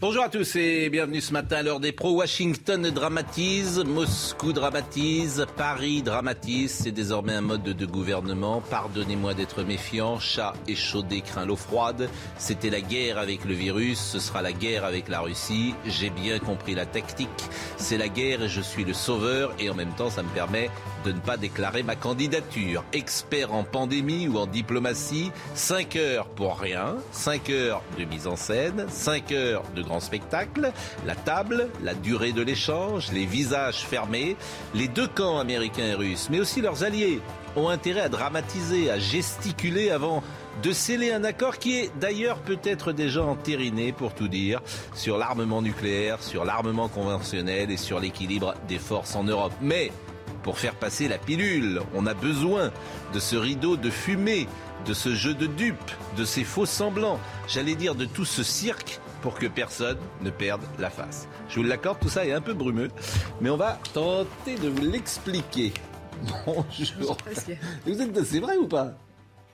Bonjour à tous et bienvenue ce matin à l'heure des pros. Washington dramatise, Moscou dramatise, Paris dramatise. C'est désormais un mode de gouvernement. Pardonnez-moi d'être méfiant. Chat échaudé craint l'eau froide. C'était la guerre avec le virus. Ce sera la guerre avec la Russie. J'ai bien compris la tactique. C'est la guerre et je suis le sauveur. Et en même temps, ça me permet de ne pas déclarer ma candidature. Expert en pandémie ou en diplomatie. 5 heures pour rien. 5 heures de mise en scène. 5 heures de grand spectacle, la table, la durée de l'échange, les visages fermés, les deux camps américains et russes, mais aussi leurs alliés, ont intérêt à dramatiser, à gesticuler avant de sceller un accord qui est d'ailleurs peut-être déjà entériné, pour tout dire, sur l'armement nucléaire, sur l'armement conventionnel et sur l'équilibre des forces en Europe. Mais pour faire passer la pilule, on a besoin de ce rideau de fumée, de ce jeu de dupes, de ces faux semblants, j'allais dire de tout ce cirque pour que personne ne perde la face. Je vous l'accorde, tout ça est un peu brumeux, mais on va tenter de vous l'expliquer. Bonjour. Vous êtes, c'est vrai ou pas?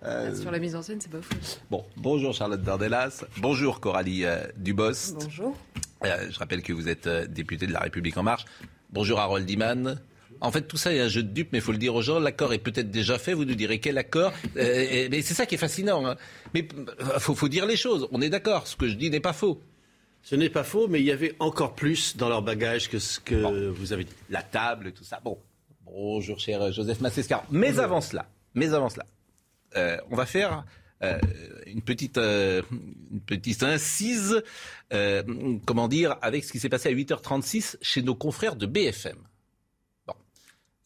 Euh... Sur la mise en scène, c'est pas fou. Bon, bonjour Charlotte Dardelas, bonjour Coralie euh, Dubost. Bonjour. Euh, je rappelle que vous êtes euh, députée de La République En Marche. Bonjour Harold Iman. En fait, tout ça est un jeu de dupes, mais il faut le dire aux gens. L'accord est peut-être déjà fait. Vous nous direz quel accord. Euh, mais c'est ça qui est fascinant. Hein. Mais il faut, faut, dire les choses. On est d'accord. Ce que je dis n'est pas faux. Ce n'est pas faux, mais il y avait encore plus dans leur bagage que ce que bon. vous avez dit. La table, tout ça. Bon. Bonjour, cher Joseph Massescar. Mais Bonjour. avant cela, mais avant cela, euh, on va faire euh, une petite, euh, une petite incise, euh, comment dire, avec ce qui s'est passé à 8h36 chez nos confrères de BFM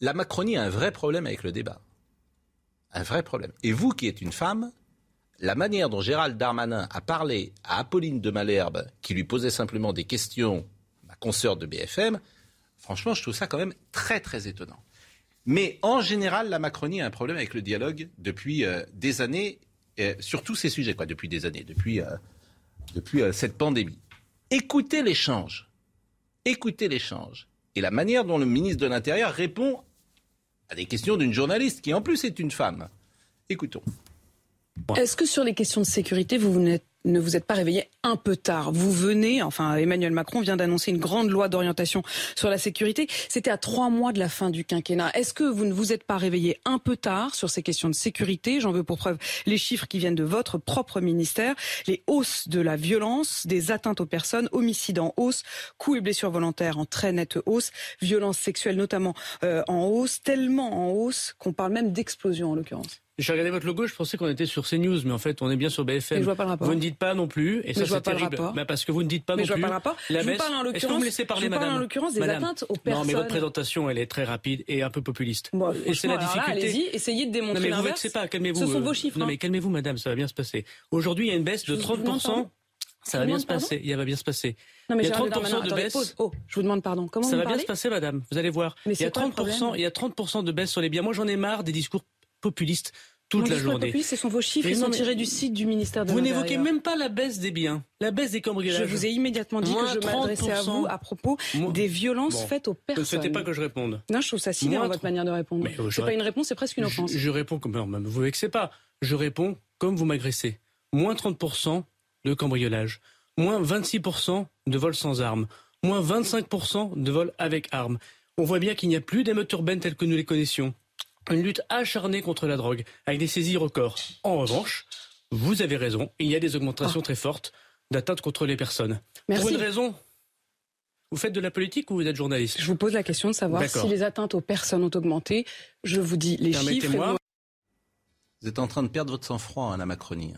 la Macronie a un vrai problème avec le débat. Un vrai problème. Et vous qui êtes une femme, la manière dont Gérald Darmanin a parlé à Apolline de Malherbe, qui lui posait simplement des questions, ma consoeur de BFM, franchement, je trouve ça quand même très très étonnant. Mais en général, la Macronie a un problème avec le dialogue depuis euh, des années, euh, sur tous ces sujets, quoi, depuis des années, depuis, euh, depuis cette pandémie. Écoutez l'échange. Écoutez l'échange. Et la manière dont le ministre de l'Intérieur répond à des questions d'une journaliste qui en plus est une femme. Écoutons. Est-ce que sur les questions de sécurité, vous, vous ne vous êtes pas réveillé un peu tard Vous venez, enfin Emmanuel Macron vient d'annoncer une grande loi d'orientation sur la sécurité. C'était à trois mois de la fin du quinquennat. Est-ce que vous ne vous êtes pas réveillé un peu tard sur ces questions de sécurité? J'en veux pour preuve les chiffres qui viennent de votre propre ministère. Les hausses de la violence, des atteintes aux personnes, homicides en hausse, coups et blessures volontaires en très nette hausse, violences sexuelles notamment euh, en hausse, tellement en hausse qu'on parle même d'explosion en l'occurrence. J'ai regardé votre logo, je pensais qu'on était sur CNews, mais en fait, on est bien sur BFM. Mais je vois pas le rapport. Vous ne dites pas non plus, et ça c'est terrible. Bah parce que vous ne dites pas mais non je plus. Vois pas le rapport. La je baisse. vous parle en que vous me laissez parler, je vous madame en l'occurrence des madame. atteintes aux personnes. Non, mais votre présentation, elle est très rapide et un peu populiste. Bon, et c'est la difficulté. Allez-y, essayez de démontrer Non, mais vous vexez pas, calmez-vous. Ce sont vos chiffres. Non, hein. mais calmez-vous, madame, ça va bien se passer. Aujourd'hui, il y a une baisse de 30%. Ça va bien se passer. Il va bien se passer. Non, mais il y a 30% Darmanin, de baisse. Oh, je vous demande pardon. Comment ça va bien se passer, madame. Vous allez voir. Mais il y a c'est quoi le 30%. problème Il y a 30% de baisse sur les biens. Moi, j'en ai marre des discours populistes toute Mon la journée. populiste, ce sont vos chiffres, Mais ils non, sont tirés du site du ministère de Vous n'évoquez même pas la baisse des biens, la baisse des cambriolages. Je vous ai immédiatement dit Moins que je m'adressais à 30%. vous à propos Moins- des violences Bon. faites aux Ne personnes. souhaitez pas que je réponde. Non, je trouve ça sidérant votre tr- manière de répondre. Mais, euh, je pas une réponse, c'est presque une Je, offense. je réponds comme non, mais vous vexez pas. Je réponds comme vous m'agressez. Moins 30% de cambriolage, moins 26% de vols sans armes, moins 25% de vols avec armes. On voit bien qu'il n'y a plus d'émeutes urbaines telles que nous les connaissions. Une lutte acharnée contre la drogue, avec des saisies records. En revanche, vous avez raison, il y a des augmentations très fortes d'atteintes contre les personnes. Merci. Pour une raison Vous faites de la politique ou vous êtes journaliste? Je vous pose la question de savoir si les atteintes aux personnes ont augmenté. Je vous dis les chiffres. Vous êtes en train de perdre votre sang-froid, à hein, la Macronie.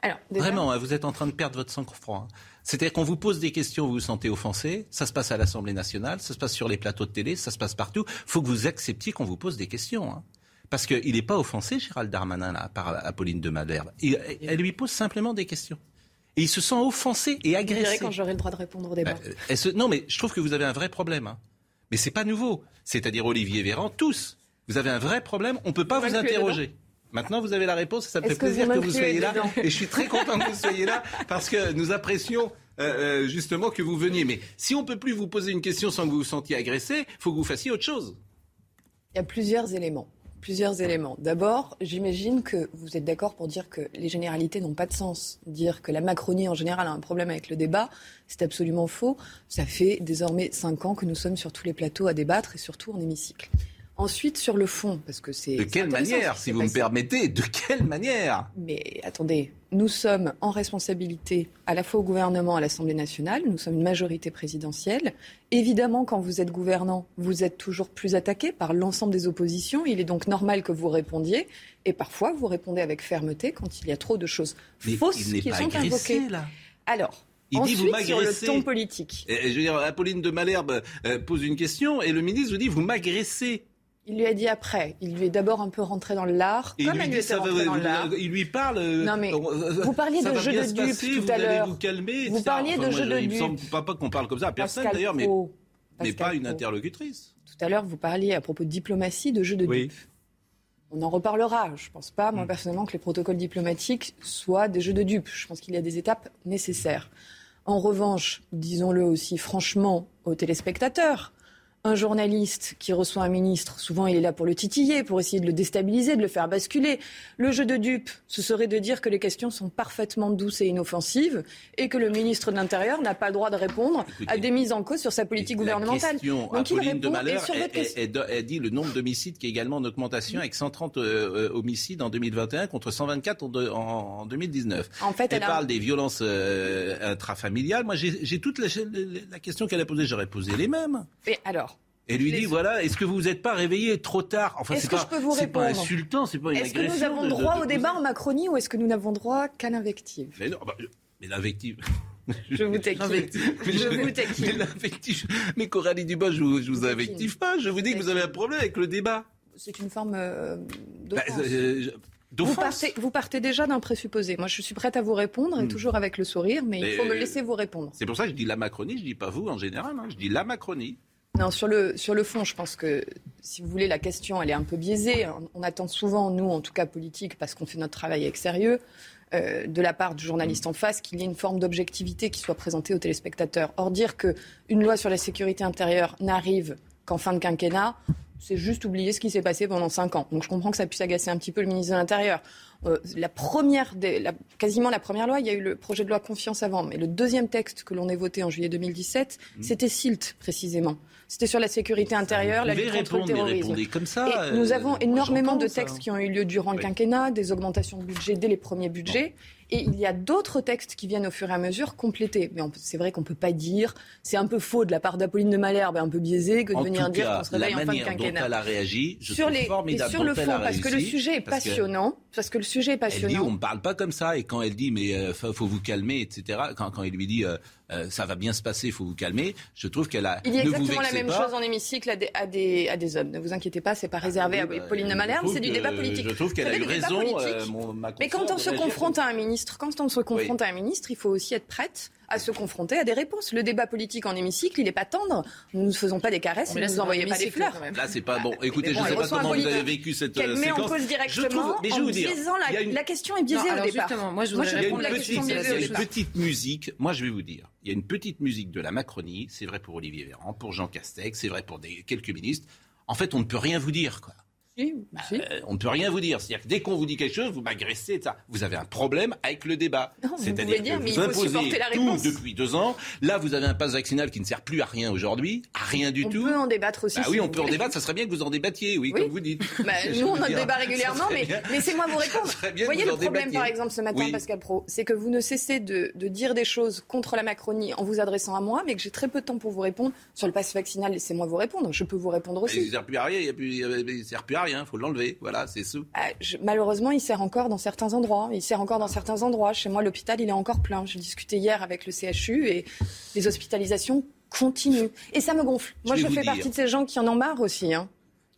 Alors, Vraiment, hein, vous êtes en train de perdre votre sang-froid. Hein. C'est-à-dire qu'on vous pose des questions, vous vous sentez offensé. Ça se passe à l'Assemblée nationale, ça se passe sur les plateaux de télé, ça se passe partout. Il faut que vous acceptiez qu'on vous pose des questions. Parce qu'il n'est pas offensé, Gérald Darmanin, là, par Apolline de Malherbe. Elle lui pose simplement des questions. Et il se sent offensé et agressé. Je dirais quand j'aurai le droit de répondre au débat. Euh, non, mais je trouve que vous avez un vrai problème. Hein. Mais c'est pas nouveau. C'est-à-dire Olivier Véran, tous. Vous avez un vrai problème. On ne peut pas vous interroger. Maintenant, vous avez la réponse et ça me fait plaisir que vous soyez là. Et je suis très content que vous soyez là parce que nous apprécions euh, euh, justement que vous veniez. Mais si on ne peut plus vous poser une question sans que vous vous sentiez agressé, il faut que vous fassiez autre chose. Il y a plusieurs éléments plusieurs éléments. D'abord, j'imagine que vous êtes d'accord pour dire que les généralités n'ont pas de sens. Dire que la Macronie en général a un problème avec le débat, c'est absolument faux. Ça fait désormais cinq ans que nous sommes sur tous les plateaux à débattre et surtout en hémicycle. Ensuite, sur le fond, parce que c'est. De quelle manière, si vous me permettez De quelle manière? Mais attendez, nous sommes en responsabilité à la fois au gouvernement, à l'Assemblée nationale. Nous sommes une majorité présidentielle. Évidemment, quand vous êtes gouvernant, vous êtes toujours plus attaqué par l'ensemble des oppositions. Il est donc normal que vous répondiez. Et parfois, vous répondez avec fermeté quand il y a trop de choses fausses qui sont invoquées. Là. Alors, il Ensuite, dit vous sur le ton politique. je veux dire, Apolline de Malherbe euh, pose une question et le ministre vous dit vous m'agressez. Il lui a dit après. Il lui est d'abord un peu rentré dans l'art. Comme il, lui ça dans l'art. Il lui parle. Euh, non mais vous parliez de jeu de dupes tout à l'heure. Vous calmer. Vous parliez de jeu de dupes. Il me semble pas, qu'on parle comme ça à personne d'ailleurs, mais, mais pas une interlocutrice. Tout à l'heure, vous parliez à propos de diplomatie de jeu de dupes. On en reparlera. Je ne pense pas, moi, mm. personnellement, que les protocoles diplomatiques soient des jeux de dupes. Je pense qu'il y a des étapes nécessaires. En revanche, disons-le aussi franchement aux téléspectateurs, un journaliste qui reçoit un ministre, souvent il est là pour le titiller, pour essayer de le déstabiliser, de le faire basculer. Le jeu de dupe, ce serait de dire que les questions sont parfaitement douces et inoffensives et que le ministre de l'Intérieur n'a pas le droit de répondre à des mises en cause sur sa politique gouvernementale. Donc il répond de et sur elle, dit le nombre d'homicides qui est également en augmentation avec 130 euh, euh, homicides en 2021 contre 124 en, 2019. En fait, elle, parle des violences euh, intrafamiliales. Moi, j'ai toute la, la question qu'elle a posée, j'aurais posé les mêmes. Et alors et lui dit voilà, est-ce que vous vous êtes pas réveillé trop tard Enfin, c'est pas, pas insultant, c'est pas une Est-ce que nous avons droit au débat en Macronie ou est-ce que nous n'avons droit qu'à l'invective Mais non, bah, mais l'invective. Je vous taquine. je, vous taquine. Mais, mais Coralie Dubas, je vous, je vous invective pas. Je vous dis que vous avez un problème avec le débat. C'est une forme euh, bah, euh, Vous partez, vous partez, déjà d'un présupposé. Moi, je suis prête à vous répondre, et hmm. toujours avec le sourire, mais, il faut me laisser vous répondre. C'est pour ça que je dis la Macronie, je dis pas vous en général. Hein. Je dis la Macronie. Non, sur le, fond, je pense que, si vous voulez, la question, elle est un peu biaisée. On attend souvent, nous, en tout cas politique, parce qu'on fait notre travail avec sérieux, euh, de la part du journaliste en face, qu'il y ait une forme d'objectivité qui soit présentée aux téléspectateurs. Or, dire qu'une loi sur la sécurité intérieure n'arrive qu'en fin de quinquennat, c'est juste oublier ce qui s'est passé pendant cinq ans. Donc je comprends que ça puisse agacer un petit peu le ministre de l'Intérieur. Euh, la première, quasiment la première loi, il y a eu le projet de loi confiance avant, mais le deuxième texte que l'on a voté en juillet 2017, mmh. c'était SILT précisément. C'était sur la sécurité intérieure, la lutte contre le terrorisme. Comme ça, Et nous avons euh, énormément de textes qui ont eu lieu durant le quinquennat, des augmentations de budget dès les premiers budgets. Et il y a d'autres textes qui viennent au fur et à mesure compléter. Mais c'est vrai qu'on ne peut pas dire, c'est un peu faux de la part d'Apolline de Malherbe, un peu biaisé, que de venir dire qu'on se réveille en fin de quinquennat. Dont elle a réagi, je sur les, formidable et sur le fond, parce que le sujet est passionnant, parce que le sujet passionnant. Elle dit, on ne parle pas comme ça, et quand elle dit, mais il euh, faut vous calmer, etc., quand, quand il lui dit, euh, euh, ça va bien se passer, il faut vous calmer. Je trouve qu'elle a. Il y a exactement la même chose en hémicycle à des, à, des, à des, hommes. Ne vous inquiétez pas, c'est pas réservé ah à bah, Pauline de Malherbe, c'est du débat politique. Je trouve qu'elle a eu raison. Euh, Mais quand on se confronte à un ministre, quand on se confronte à un ministre, il faut aussi être prête à se confronter à des réponses. Le débat politique en hémicycle, il n'est pas tendre. Nous ne faisons pas des caresses, nous ne nous envoyons pas des fleurs. Là, c'est pas bon. Écoutez, je ne sais pas comment vous avez vécu cette qu'elle met en cause directement mais je en disant la, la, question est biaisée au départ. Moi, je, voudrais répondre la question Il y a une petite musique. Moi, je vais vous dire. Il y a une petite musique de la Macronie. C'est vrai pour Olivier Véran, pour Jean Castex, c'est vrai pour quelques ministres. En fait, on ne peut rien vous dire, quoi. Bah, euh, on ne peut rien vous dire. C'est-à-dire que dès qu'on vous dit quelque chose, vous m'agressez. Ça. Vous avez un problème avec le débat. C'est-à-dire que vous imposez la tout depuis deux ans. Là, vous avez un pass vaccinal qui ne sert plus à rien aujourd'hui, à rien du tout. On peut en débattre aussi. Ah oui, on peut en débattre. Ça serait bien que vous en débattiez, oui, comme vous dites. Bah, nous, on en débat régulièrement, mais laissez-moi vous répondre. Vous voyez le problème, par exemple, ce matin, Pascal Pro, c'est que vous ne cessez de, de dire des choses contre la Macronie en vous adressant à moi, mais que j'ai très peu de temps pour vous répondre sur le pass vaccinal. Laissez-moi vous répondre. Je peux vous répondre aussi. Il ne sert plus à rien. Il ne sert plus à rien. Il faut l'enlever. Voilà, c'est sous. Ah, malheureusement, il sert encore dans certains endroits. Il sert encore dans certains endroits. Chez moi, l'hôpital, il est encore plein. J'ai discuté hier avec le CHU et les hospitalisations continuent. Et ça me gonfle. Moi, je, fais partie de ces gens qui en ont marre aussi. Hein,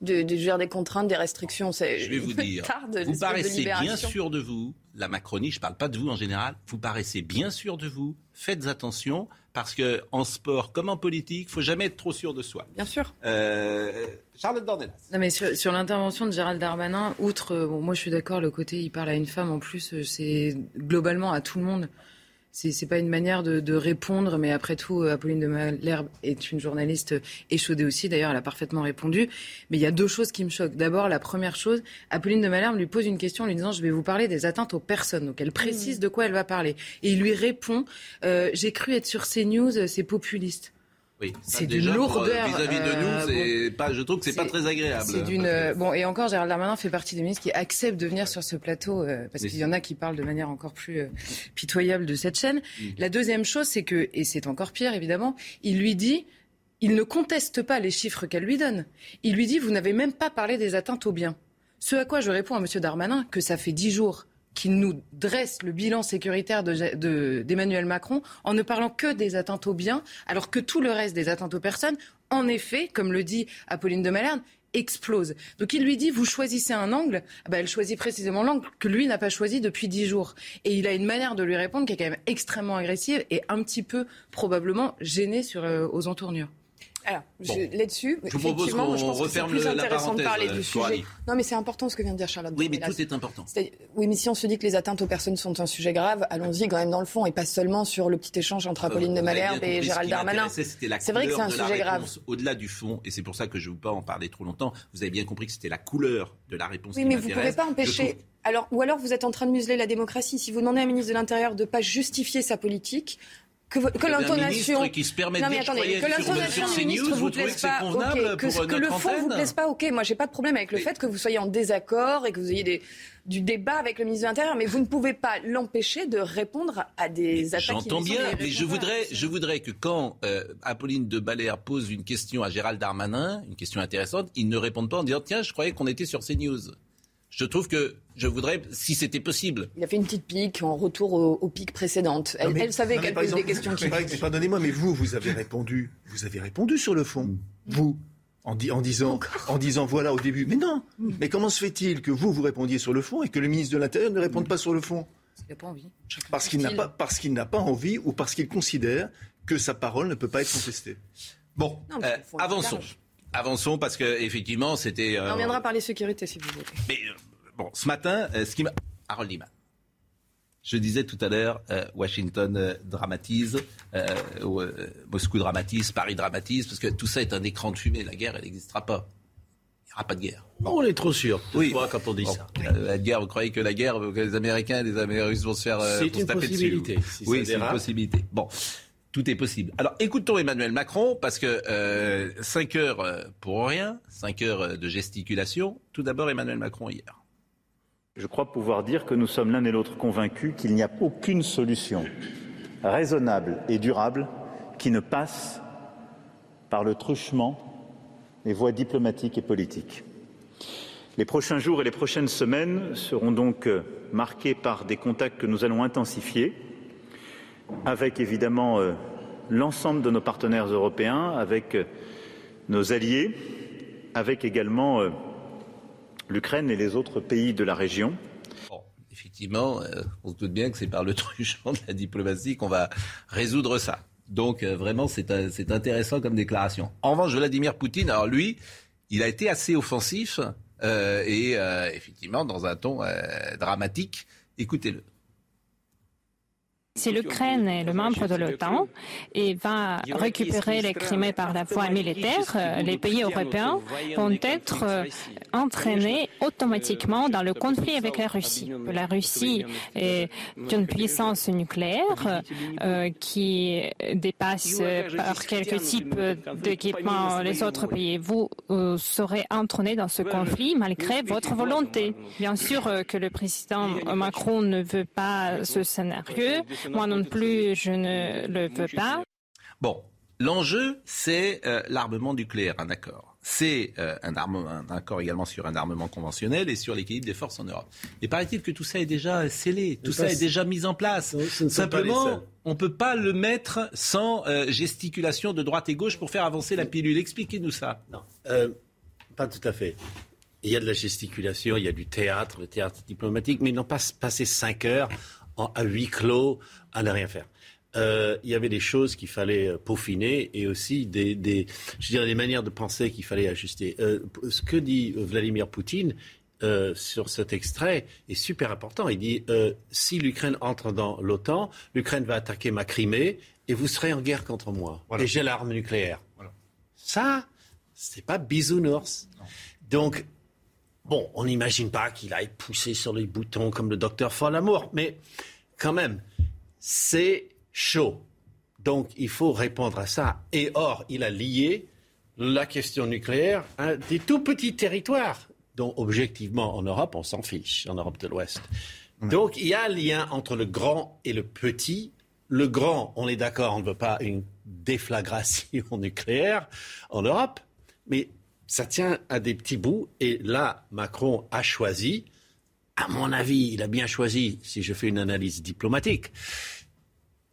de, de gérer des contraintes, des restrictions. Je vais vous dire, vous paraissez bien sûr de vous. La Macronie, je ne parle pas de vous en général. Vous paraissez bien sûr de vous. Faites attention parce que en sport comme en politique, il faut jamais être trop sûr de soi. Bien sûr. Euh, Charlotte Dornelas. Non mais sur, l'intervention de Gérald Darmanin, outre, bon, moi je suis d'accord, le côté il parle à une femme, en plus euh, c'est globalement à tout le monde c'est pas une manière de, répondre, mais après tout, Apolline de Malherbe est une journaliste échaudée aussi. D'ailleurs, elle a parfaitement répondu. Mais il y a deux choses qui me choquent. D'abord, la première chose, Apolline de Malherbe lui pose une question en lui disant Je vais vous parler des atteintes aux personnes. Donc, elle précise mmh. de quoi elle va parler. Et il lui répond euh, J'ai cru être sur CNews, c'est populiste. Oui, c'est d'une euh, lourdeur. Vis-à-vis de nous, euh, pas, je trouve que c'est pas très agréable. D'une euh, bon et encore Gérald Darmanin fait partie des ministres qui acceptent de venir sur ce plateau parce qu'il y en a qui parlent de manière encore plus pitoyable de cette chaîne. Mm. La deuxième chose, c'est que et c'est encore pire évidemment, il lui dit il ne conteste pas les chiffres qu'elle lui donne. Il lui dit vous n'avez même pas parlé des atteintes aux biens. Ce à quoi je réponds à M. Darmanin que ça fait dix jours qu'il nous dresse le bilan sécuritaire d'Emmanuel Macron en ne parlant que des atteintes aux biens, alors que tout le reste des atteintes aux personnes, en effet, comme le dit Apolline de Malherbe, explose. Donc il lui dit, vous choisissez un angle, ah ben, elle choisit précisément l'angle que lui n'a pas choisi depuis dix jours. Et il a une manière de lui répondre qui est quand même extrêmement agressive et un petit peu probablement gênée sur, euh, aux entournures. Alors, là-dessus, effectivement, je, pense que c'est plus intéressant de parler du euh, sujet. Non, mais c'est important ce que vient de dire Charlotte. Oui, mais tout est important. oui, mais si on se dit que les atteintes aux personnes sont un sujet grave, allons-y quand même dans le fond et pas seulement sur le petit échange entre Apolline de Malherbe et Gérald Darmanin. C'est vrai que c'est un sujet grave. Au-delà du fond, et c'est pour ça que je ne veux pas en parler trop longtemps, vous avez bien compris que c'était la couleur de la réponse. Oui, mais vous ne pouvez pas empêcher. Alors, ou alors vous êtes en train de museler la démocratie. Si vous demandez à un ministre de l'Intérieur de ne pas justifier sa politique, que, que l'intonation. qui se permet non, mais attendez, que l'intonation du ministre vous plaise pas, okay, que, que le fond vous plaise pas, ok. Moi, j'ai pas de problème avec le fait que vous soyez en désaccord et que vous ayez des, du débat avec le ministre de l'Intérieur, mais vous ne pouvez pas l'empêcher de répondre à des attaques. J'entends bien, mais je voudrais, je voudrais que quand euh, Apolline de Balère pose une question à Gérald Darmanin, une question intéressante, il ne réponde pas en disant tiens, je croyais qu'on était sur CNews je trouve que je voudrais, si c'était possible. Il a fait une petite pique en retour aux, piques précédentes. Elle, savait qu'elle posait des questions qui. Pardonnez-moi, mais vous, vous avez répondu. Vous avez répondu sur le fond. Mm. Vous. En, en, disant, en disant voilà au début. Mais non. Mm. Mais comment se fait-il que vous vous répondiez sur le fond et que le ministre de l'Intérieur ne réponde pas sur le fond? Parce qu'il n'a pas envie. Parce qu'il n'a pas, parce qu'il n'a pas envie ou parce qu'il considère que sa parole ne peut pas être contestée. Bon, euh, avançons. Avançons parce que effectivement c'était. On reviendra euh, parler sécurité si vous voulez. Mais euh, bon, ce matin, euh, ce qui m'a. Harold Lima. Je disais tout à l'heure, Washington dramatise, Moscou dramatise, Paris dramatise, parce que tout ça est un écran de fumée. La guerre, elle n'existera pas. Il n'y aura pas de guerre. On est trop sûr. Oui. quand on dit ça. La guerre, vous croyez que la guerre, que les Américains et les Américains vont se faire. C'est une possibilité. oui, c'est une possibilité. Bon. Tout est possible. Alors écoutons Emmanuel Macron, parce que euh, 5 heures euh, pour rien, 5 heures euh, de gesticulation. Tout d'abord Emmanuel Macron hier. Je crois pouvoir dire que nous sommes l'un et l'autre convaincus qu'il n'y a aucune solution raisonnable et durable qui ne passe par le truchement des voies diplomatiques et politiques. Les prochains jours et les prochaines semaines seront donc euh, marqués par des contacts que nous allons intensifier avec évidemment euh, l'ensemble de nos partenaires européens, avec euh, nos alliés, avec également euh, l'Ukraine et les autres pays de la région. effectivement, on se doute bien que c'est par le truchement de la diplomatie qu'on va résoudre ça. Donc vraiment, c'est intéressant comme déclaration. En revanche, Vladimir Poutine, alors lui, il a été assez offensif et effectivement dans un ton dramatique. Écoutez-le. Si l'Ukraine est le membre de l'OTAN et va récupérer les Crimées par la voie militaire, les pays européens vont être entraînés automatiquement dans le conflit avec la Russie. La Russie est une puissance nucléaire euh, qui dépasse par quelques types d'équipements les autres pays. Vous euh, serez entraînés dans ce conflit malgré votre volonté. Bien sûr que le président Macron ne veut pas ce scénario. Moi non plus, je ne le veux pas. Bon, l'enjeu, c'est l'armement nucléaire, un accord c'est euh, un, accord également sur un armement conventionnel et sur l'équilibre des forces en Europe. Mais paraît-il que tout ça est déjà scellé, tout ça est déjà mis en place. Simplement, on ne peut pas le mettre sans euh, gesticulation de droite et gauche pour faire avancer la pilule. Expliquez-nous ça. Non, euh, pas tout à fait. Il y a de la gesticulation, il y a du théâtre, le théâtre diplomatique, mais ils n'ont pas passé cinq heures à huis clos à ne rien faire. Euh, il y avait des choses qu'il fallait euh, peaufiner et aussi des, des, je dirais, des manières de penser qu'il fallait ajuster. Euh, ce que dit Vladimir Poutine sur cet extrait est super important. Il dit si l'Ukraine entre dans l'OTAN, l'Ukraine va attaquer ma Crimée et vous serez en guerre contre moi. Et j'ai l'arme nucléaire. Voilà. Ça, c'est pas bisounours. Donc, bon, on n'imagine pas qu'il aille pousser sur les boutons comme le docteur Folamour, mais quand même, c'est chaud. Donc il faut répondre à ça. Et or, il a lié la question nucléaire à des tout petits territoires dont objectivement en Europe, on s'en fiche, en Europe de l'Ouest. Donc il y a un lien entre le grand et le petit. Le grand, on est d'accord, on ne veut pas une déflagration nucléaire en Europe, mais ça tient à des petits bouts. Et là, Macron a choisi, à mon avis, il a bien choisi, si je fais une analyse diplomatique,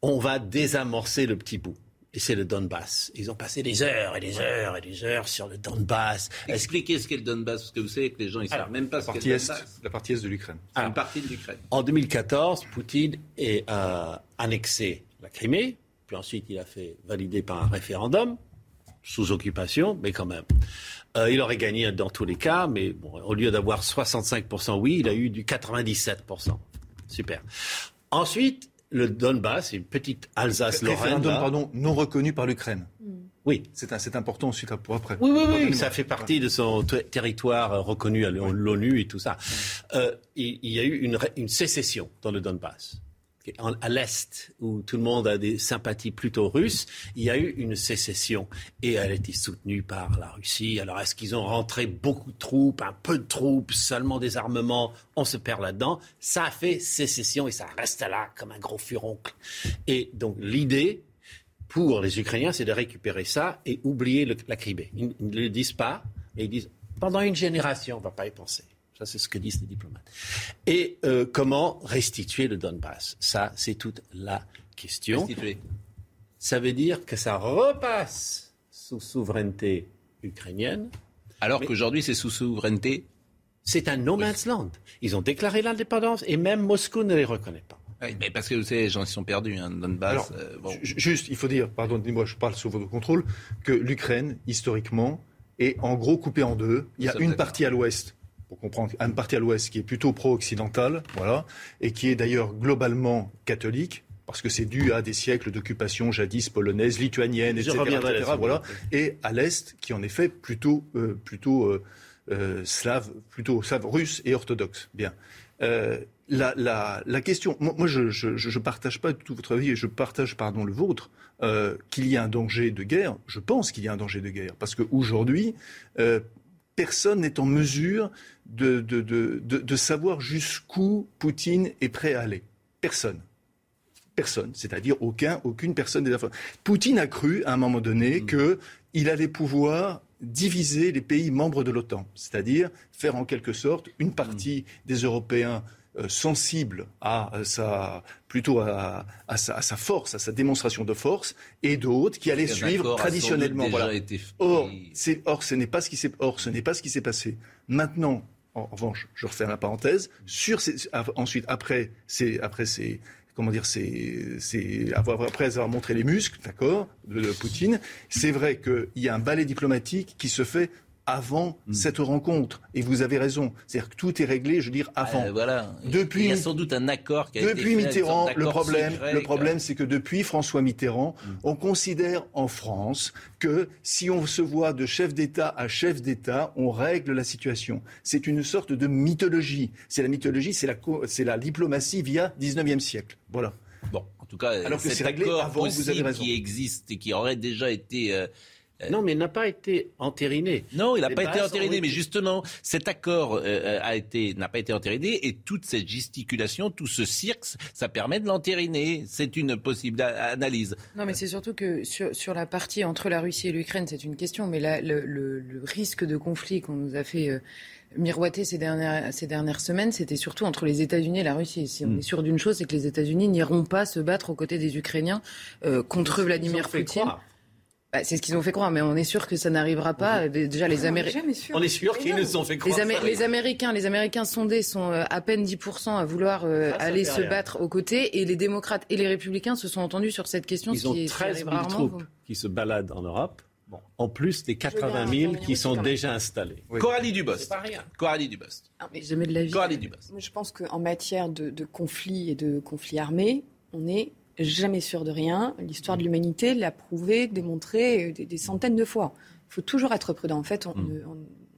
on va désamorcer le petit bout. Et c'est le Donbass. Ils ont passé des heures et des heures et des heures sur le Donbass. Expliquez ce qu'est le Donbass, parce que vous savez que les gens ne savent même pas ce qu'est le Donbass. La partie est de l'Ukraine. Une partie de l'Ukraine. En 2014, Poutine a annexé la Crimée, puis ensuite il a fait valider par un référendum, sous occupation, mais quand même. Euh, il aurait gagné dans tous les cas, mais au lieu d'avoir 65% oui, il a eu du 97%. Super. Ensuite, le Donbass, une petite Alsace-Lorraine. pardon, non reconnu par l'Ukraine. Oui. C'est important ensuite pour après. Oui, oui, oui. Ça fait partie de son territoire euh, reconnu à l'ONU et tout ça. Euh, il, y a eu une, une sécession dans le Donbass à l'Est, où tout le monde a des sympathies plutôt russes, il y a eu une sécession. Et elle a été soutenue par la Russie. Alors, est-ce qu'ils ont rentré beaucoup de troupes, un peu de troupes, seulement des armements? On se perd là-dedans. Ça a fait sécession et ça reste là comme un gros furoncle. Et donc, l'idée pour les Ukrainiens, c'est de récupérer ça et oublier la Crimée. Ils ne le disent pas, mais ils disent pendant une génération, on ne va pas y penser. Ça, c'est ce que disent les diplomates. Et euh, comment restituer le Donbass? Ça, c'est toute la question. Restituer. Ça veut dire que ça repasse sous souveraineté ukrainienne. Alors qu'aujourd'hui, c'est sous souveraineté C'est un no man's land. Ils ont déclaré l'indépendance et même Moscou ne les reconnaît pas. Oui, mais parce que vous savez, les gens sont perdus, hein, Donbass. Euh, juste, il faut dire, pardonnez-moi, je parle sous votre contrôle, que l'Ukraine, historiquement, est en gros coupée en deux. Il y a une partie à l'ouest pour comprendre, une partie à l'ouest qui est plutôt pro-occidentale, voilà, et qui est d'ailleurs globalement catholique, parce que c'est dû à des siècles d'occupation jadis polonaise, lituanienne, etc. voilà, et à l'est, qui en fait plutôt, euh, plutôt euh, euh, slave, plutôt slave russe et orthodoxe. Bien. La, la, la, question, moi, je, je, je, partage pas tout votre avis, et je partage pardon le vôtre, qu'il y a un danger de guerre. Je pense qu'il y a un danger de guerre parce qu'aujourd'hui, personne n'est en mesure de, de, de, de savoir jusqu'où Poutine est prêt à aller. Personne. Personne. C'est-à-dire aucun, aucune personne des affaires. Poutine a cru, à un moment donné, mm. qu'il allait pouvoir diviser les pays membres de l'OTAN, c'est-à-dire faire en quelque sorte une partie mm. des Européens sensible à euh, sa plutôt à, sa, force, à sa démonstration de force, et d'autres qui allaient suivre traditionnellement. Voilà. Or, or, ce n'est pas ce qui s'est or ce n'est pas ce qui s'est passé. Maintenant, en revanche, je refais la parenthèse. Sur ensuite, après, c'est après c'est comment dire, c'est après avoir montré les muscles, d'accord, de, de Poutine. C'est vrai qu'il y a un ballet diplomatique qui se fait avant hmm. cette rencontre. Et vous avez raison. C'est-à-dire que tout est réglé, je veux dire, avant. Euh, voilà. Depuis, il y a sans doute un accord qui a depuis été fait, Mitterrand, le problème, le problème, c'est que depuis François Mitterrand, hmm. on considère en France que si on se voit de chef d'État à chef d'État, on règle la situation. C'est une sorte de mythologie. C'est la mythologie, c'est la, diplomatie via 19e siècle. Voilà. Bon, en tout cas, Alors que cet accord avant, vous avez raison. qui existe et qui aurait déjà été euh, euh, non, mais il n'a pas été entériné. Non, il n'a pas été entériné, mais justement, cet accord euh, euh, a été n'a pas été entériné et toute cette gesticulation, tout ce cirque, ça permet de l'entériner. C'est une possible analyse. Non, mais c'est surtout que sur, sur, la partie entre la Russie et l'Ukraine, c'est une question, mais là, le, le, le, risque de conflit qu'on nous a fait miroiter ces dernières, ces dernières semaines, c'était surtout entre les États-Unis et la Russie. Si on hmm. est sûr d'une chose, c'est que les États-Unis n'iront pas se battre aux côtés des Ukrainiens contre Vladimir Poutine. Bah, c'est ce qu'ils ont fait croire, mais on est sûr que ça n'arrivera pas. Déjà, les Américains. On est sûr qu'ils nous ont fait croire. Les, Américains, les Américains sondés sont euh, à peine 10% à vouloir euh, ah, aller se battre aux côtés, et les démocrates et les républicains se sont entendus sur cette question. Ils ont 13 000 troupes qui se baladent en Europe. Bon. En plus des 80 000 qui sont déjà installés. Coralie Dubost. Coralie Dubost. Jamais de la vie. Coralie Dubost. Je pense qu'en matière de, de conflits et de conflits armés, on est jamais sûr de rien. L'histoire de l'humanité l'a prouvé, démontré des, centaines de fois. Il faut toujours être prudent. En fait, on, mm.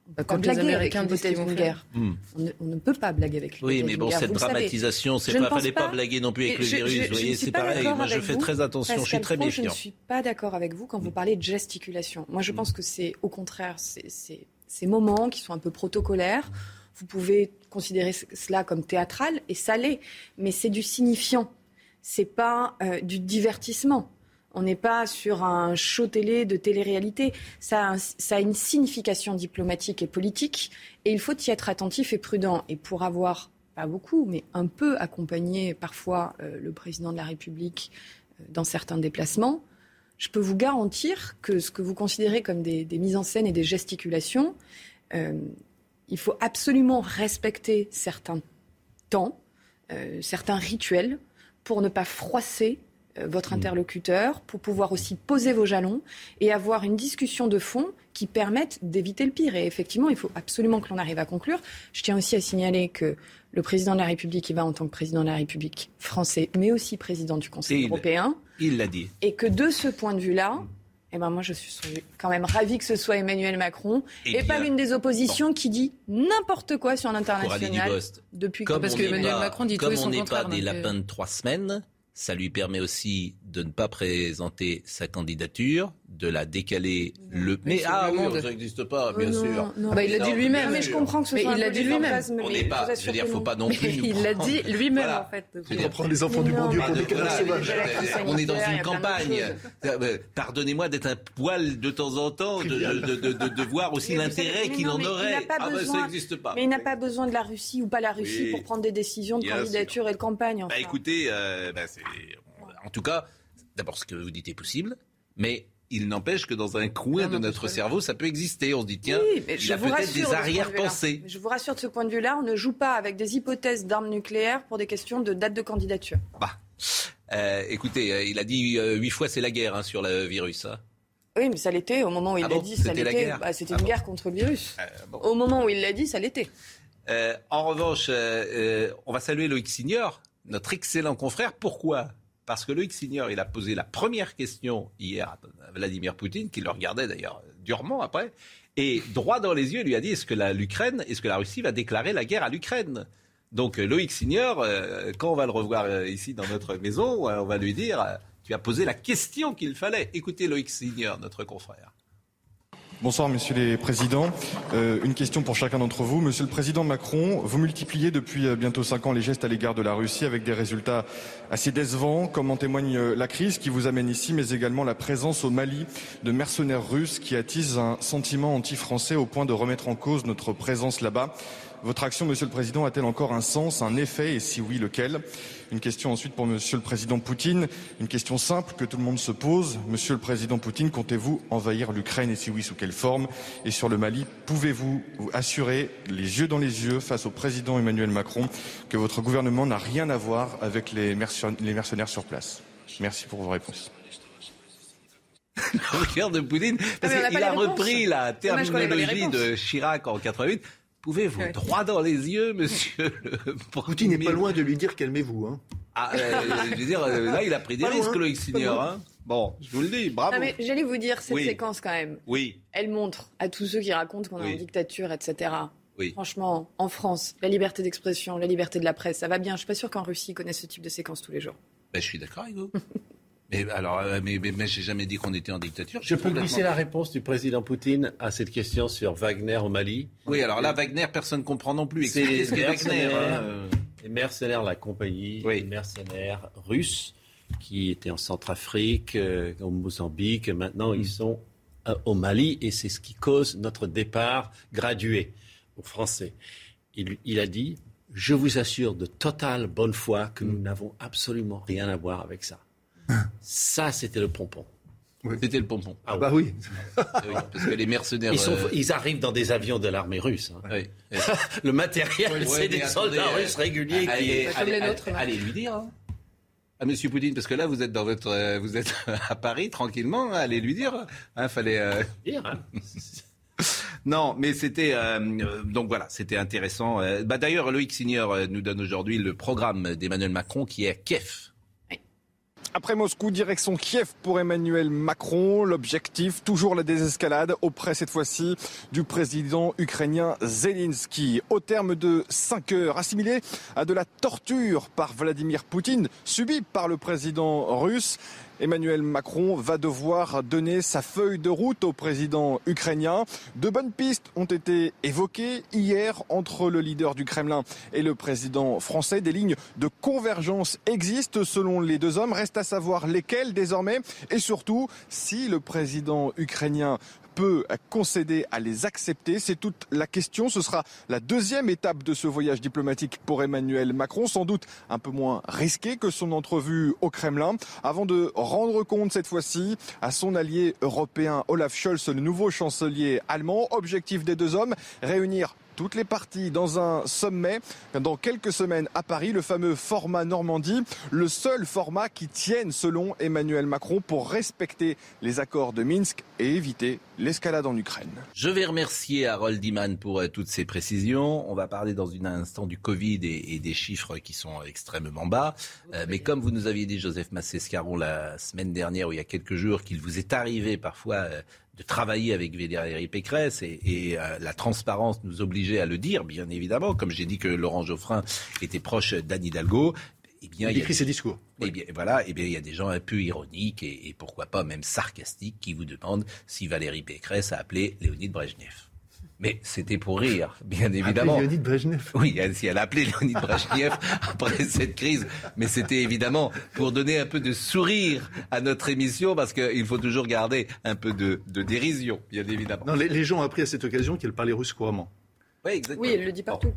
ne peut pas blaguer avec une guerre. Mm. On, ne, peut pas blaguer avec Oui, mais bon, cette dramatisation, c'est pas, fallait pas, blaguer non plus avec le virus. vous voyez, c'est pareil. Moi, je fais très attention. Je suis très méfiant. Je ne suis pas d'accord avec vous quand vous parlez de gesticulation. Moi, je mm. pense que c'est au contraire, c'est ces moments qui sont un peu protocolaires. Vous pouvez considérer cela comme théâtral et ça l'est, mais c'est du signifiant c'est pas euh, du divertissement. On n'est pas sur un show télé de télé-réalité. Ça, a une signification diplomatique et politique, et il faut y être attentif et prudent. Et pour avoir, pas beaucoup, mais un peu accompagné parfois euh, le président de la République euh, dans certains déplacements, je peux vous garantir que ce que vous considérez comme des, mises en scène et des gesticulations, il faut absolument respecter certains temps, certains rituels pour ne pas froisser euh, votre mm. interlocuteur, pour pouvoir aussi poser vos jalons et avoir une discussion de fond qui permette d'éviter le pire. Et effectivement, il faut absolument que l'on arrive à conclure. Je tiens aussi à signaler que le président de la République, il va en tant que président de la République français, mais aussi président du Conseil européen. Il l'a dit. Et que de ce point de vue-là, eh ben moi, je suis quand même ravi que ce soit Emmanuel Macron eh et, pas l'une des oppositions qui dit n'importe quoi sur l'international depuis comme parce que Emmanuel Macron dit tout et son on n'est pas des lapins de trois semaines, ça lui permet aussi de ne pas présenter sa candidature, de la décaler le. Mais, ah oui, ça n'existe pas, bien sûr. Ah bah, il l'a dit lui-même. Mais je comprends que ce mais soit il l'a dit lui-même. On n'est pas. Je veux dire, faut pas non plus. Il l'a dit lui-même en fait. Il reprend les enfants du bon Dieu pour des On est dans une campagne. Pardonnez-moi d'être un poil de temps en temps, de voir aussi l'intérêt qu'il en aurait. Ah ben ça n'existe pas. Mais il n'a pas besoin de la Russie ou pas la Russie pour prendre des décisions de candidature et de campagne. Bah, écoutez, euh, bah, en tout cas, d'abord ce que vous dites est possible, mais il n'empêche que dans un coin de notre cerveau, ça peut exister. On se dit, tiens, il y a peut-être des arrière-pensées. je vous rassure de ce point de vue-là, on ne joue pas avec des hypothèses d'armes nucléaires pour des questions de date de candidature. Bah. Euh, écoutez, euh, il a dit euh, huit fois c'est la guerre hein, sur le virus. Hein. Oui, mais ça l'était. Au moment où il ah l'a dit, ça l'était. Bah, c'était une ah guerre contre le virus. Au moment où il l'a dit, ça l'était. en revanche, on va saluer Loïc Signor, notre excellent confrère. Pourquoi? Parce que Loïc Signor, il a posé la première question hier à Vladimir Poutine, qui le regardait d'ailleurs durement après, et droit dans les yeux, il lui a dit est-ce que l'Ukraine, est-ce que la Russie va déclarer la guerre à l'Ukraine? Donc Loïc Signor, euh, quand on va le revoir euh, ici dans notre maison, on va lui dire tu as posé la question qu'il fallait. Écoutez Loïc Signor, notre confrère. Bonsoir, messieurs les présidents. Euh, une question pour chacun d'entre vous. Monsieur le président Macron, vous multipliez depuis euh, bientôt cinq ans les gestes à l'égard de la Russie avec des résultats assez décevants, comme en témoigne euh, la crise qui vous amène ici, mais également la présence au Mali de mercenaires russes qui attisent un sentiment anti-français au point de remettre en cause notre présence là-bas. Votre action, Monsieur le Président, a-t-elle encore un sens, un effet, et si oui, lequel? Une question ensuite pour Monsieur le Président Poutine, une question simple que tout le monde se pose. Monsieur le Président Poutine, comptez-vous envahir l'Ukraine, et si oui, sous quelle forme? Et sur le Mali, pouvez-vous assurer, les yeux dans les yeux, face au Président Emmanuel Macron, que votre gouvernement n'a rien à voir avec les mercenaires sur place? Merci pour vos réponses. le regard de Poutine. Parce Ah, qu'il a repris la terminologie de. Chirac en 88. Pouvez-vous Ouais. droit dans les yeux, monsieur le Poutine n'est pas loin de lui dire calmez-vous. Hein. Ah, euh, je veux dire, euh, là, il a pris des Pas loin, risques, Loïc Signor. Hein. Bon, je vous le dis, bravo. Non, mais j'allais vous dire, cette Oui. séquence quand même, Oui, elle montre à tous ceux qui racontent qu'on est Oui. en dictature, etc. Oui. Franchement, en France, la liberté d'expression, la liberté de la presse, ça va bien. Je suis pas sûr qu'en Russie, ils connaissent ce type de séquence tous les jours. Ben, je suis d'accord avec vous. mais alors, euh, mais, mais, mais j'ai jamais dit qu'on était en dictature. Je peux complètement- glisser la réponse du président Poutine à cette question sur Wagner au Mali. Oui, alors là, Wagner, personne ne comprend non plus. C'est Expliquez ce qu'est les Wagner. hein, euh. les mercenaires de la compagnie, Oui. les mercenaires russes qui étaient en Centrafrique, euh, au Mozambique. Maintenant, ils sont euh, au Mali et c'est ce qui cause notre départ gradué aux Français. Il, il a dit Je vous assure de totale bonne foi que nous n'avons absolument rien à voir avec ça. Ça, c'était le pompon. C'était le pompon. Ah Bah oui. Oui, parce que les mercenaires. Ils, sont- euh, ils arrivent dans des avions de l'armée russe. hein. oui. Le matériel, c'est des soldats euh, russes réguliers qui. Allez, Comme allez, les allez, nôtres, là. allez lui dire. hein. À Monsieur Poutine, parce que là vous êtes dans votre, euh, vous êtes à Paris tranquillement. hein, Allez lui dire. Hein, fallait. euh, Dire, hein. Non, mais c'était euh, euh, donc voilà, c'était intéressant. Euh, bah, D'ailleurs, Loïc Signor nous donne aujourd'hui le programme d'Emmanuel Macron qui est à Kiev. Après Moscou, direction Kiev pour Emmanuel Macron. L'objectif, toujours la désescalade, auprès cette fois-ci du président ukrainien Zelensky. Au terme de cinq heures, assimilé à de la torture par Vladimir Poutine, subie par le président russe, Emmanuel Macron va devoir donner sa feuille de route au président ukrainien. De bonnes pistes ont été évoquées hier entre le leader du Kremlin et le président français. Des lignes de convergence existent selon les deux hommes. Reste à savoir lesquelles désormais et surtout si le président ukrainien peut concéder à les accepter. C'est toute la question. Ce sera la deuxième étape de ce voyage diplomatique pour Emmanuel Macron, sans doute un peu moins risqué que son entrevue au Kremlin, avant de rendre compte cette fois-ci à son allié européen Olaf Scholz, le nouveau chancelier allemand. Objectif des deux hommes, réunir toutes les parties dans un sommet dans quelques semaines à Paris, le fameux format Normandie, le seul format qui tienne selon Emmanuel Macron pour respecter les accords de Minsk et éviter l'escalade en Ukraine. Je vais remercier Harold Iman pour euh, toutes ces précisions. On va parler dans un instant du Covid et, et des chiffres qui sont extrêmement bas. Euh, mais comme vous nous aviez dit, Joseph Massescaron, la semaine dernière ou il y a quelques jours, qu'il vous est arrivé parfois euh, de travailler avec Valérie Pécresse et, et, euh, la transparence nous obligeait à le dire, bien évidemment. Comme j'ai dit que Laurent Geoffrin était proche d'Anne Hidalgo. Eh bien, Il il écrit ses discours. eh bien, voilà, eh bien, il y a des gens un peu ironiques et, et pourquoi pas même sarcastiques qui vous demandent si Valérie Pécresse a appelé Léonid Brejnev. Mais c'était pour rire, bien évidemment. Appelez Leonid Brejnev. Oui, elle- si elle a appelé Léonid Brejnev après cette crise, mais c'était évidemment pour donner un peu de sourire à notre émission parce qu'il faut toujours garder un peu de, de dérision, bien évidemment. Non, les, les gens ont appris à cette occasion qu'elle parlait russe couramment. Oui, exactement. Oui, elle le dit partout.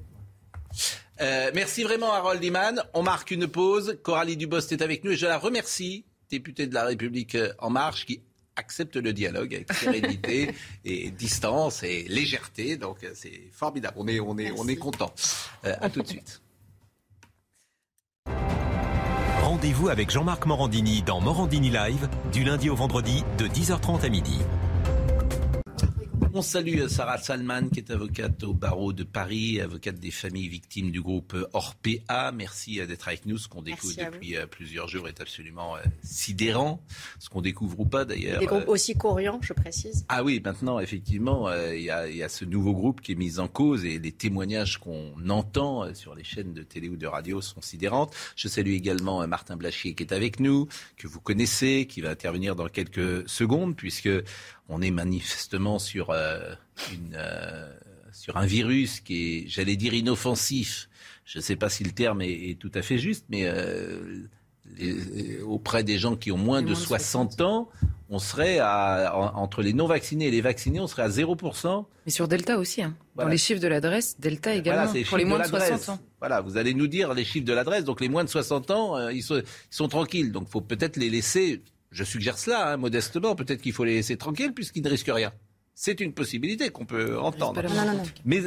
Euh, merci vraiment Harold Iman. On marque une pause. Coralie Dubost est avec nous et je la remercie, députée de la République euh, En Marche, qui accepte le dialogue avec sérénité et distance et légèreté. Donc euh, c'est formidable. On est, on est, on est content. Euh, à tout de suite. Rendez-vous avec Jean-Marc Morandini dans Morandini Live du lundi au vendredi de 10h30 à midi. On salue Sarah Salman, qui est avocate au barreau de Paris, avocate des familles victimes du groupe Orpea. Merci euh, d'être avec nous. Ce qu'on découvre depuis euh, plusieurs jours est absolument euh, sidérant. Ce qu'on découvre ou pas d'ailleurs. Des groupes euh, aussi coriants, je précise. Ah oui, maintenant, effectivement, euh, il y, a, il y a ce nouveau groupe qui est mis en cause et les témoignages qu'on entend euh, sur les chaînes de télé ou de radio sont sidérantes. Je salue également euh, Martin Blachier qui est avec nous, que vous connaissez, qui va intervenir dans quelques secondes, puisque on est manifestement sur, euh, une, euh, sur un virus qui est, j'allais dire, inoffensif. Je ne sais pas si le terme est, est tout à fait juste, mais euh, les- auprès des gens qui ont moins de 60 ans, on serait à, en- entre les non vaccinés et les vaccinés, on serait à 0%. Mais sur Delta aussi. hein. Voilà. Dans les chiffres de l'adresse, Delta également. Voilà, c'est pour les moins de, l'adresse. 60 ans. Voilà, vous allez nous dire les chiffres de l'adresse. Donc les moins de 60 ans, euh, ils, sont, ils sont tranquilles. Donc il faut peut-être les laisser, je suggère cela hein, modestement, peut-être qu'il faut les laisser tranquilles puisqu'ils ne risquent rien. C'est une possibilité qu'on peut entendre. pas la Non, non, non. Mais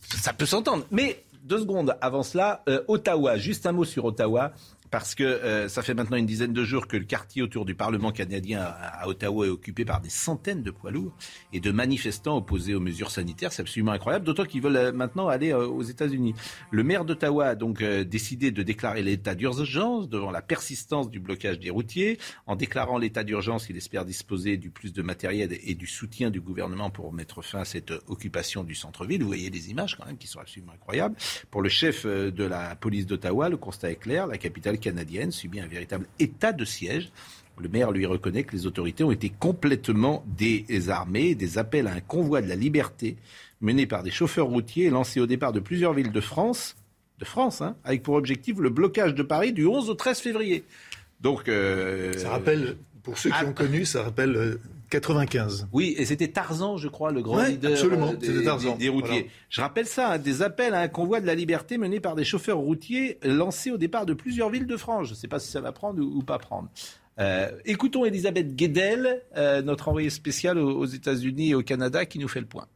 ça peut s'entendre. Mais deux secondes avant cela, euh, Ottawa, juste un mot sur Ottawa. Parce que euh, ça fait maintenant une dizaine de jours que le quartier autour du Parlement canadien à, Ottawa est occupé par des centaines de poids lourds et de manifestants opposés aux mesures sanitaires. C'est absolument incroyable, d'autant qu'ils veulent euh, maintenant aller euh, aux États-Unis. Le maire d'Ottawa a donc décidé de déclarer l'état d'urgence devant la persistance du blocage des routiers. En déclarant l'état d'urgence, il espère disposer du plus de matériel et du soutien du gouvernement pour mettre fin à cette occupation du centre-ville. Vous voyez des images quand même qui sont absolument incroyables. Pour le chef de la police d'Ottawa, le constat est clair. La capitale canadienne subit un véritable état de siège. Le maire lui reconnaît que les autorités ont été complètement désarmées. Des appels à un convoi de la liberté mené par des chauffeurs routiers lancés au départ de plusieurs villes de France, de France, hein, avec pour objectif le blocage de Paris du 11 au 13 février. Donc, euh, ça rappelle, pour ceux qui ont connu, ça rappelle euh, 95. Oui, et c'était Tarzan, je crois, le grand leader absolument, euh, des, routiers. Je rappelle ça, hein, des appels à un convoi de la liberté mené par des chauffeurs routiers lancés au départ de plusieurs villes de France. Je ne sais pas si ça va prendre ou, pas prendre. Euh, écoutons Elisabeth Guedel, euh, notre envoyée spéciale aux, aux États-Unis et au Canada, qui nous fait le point.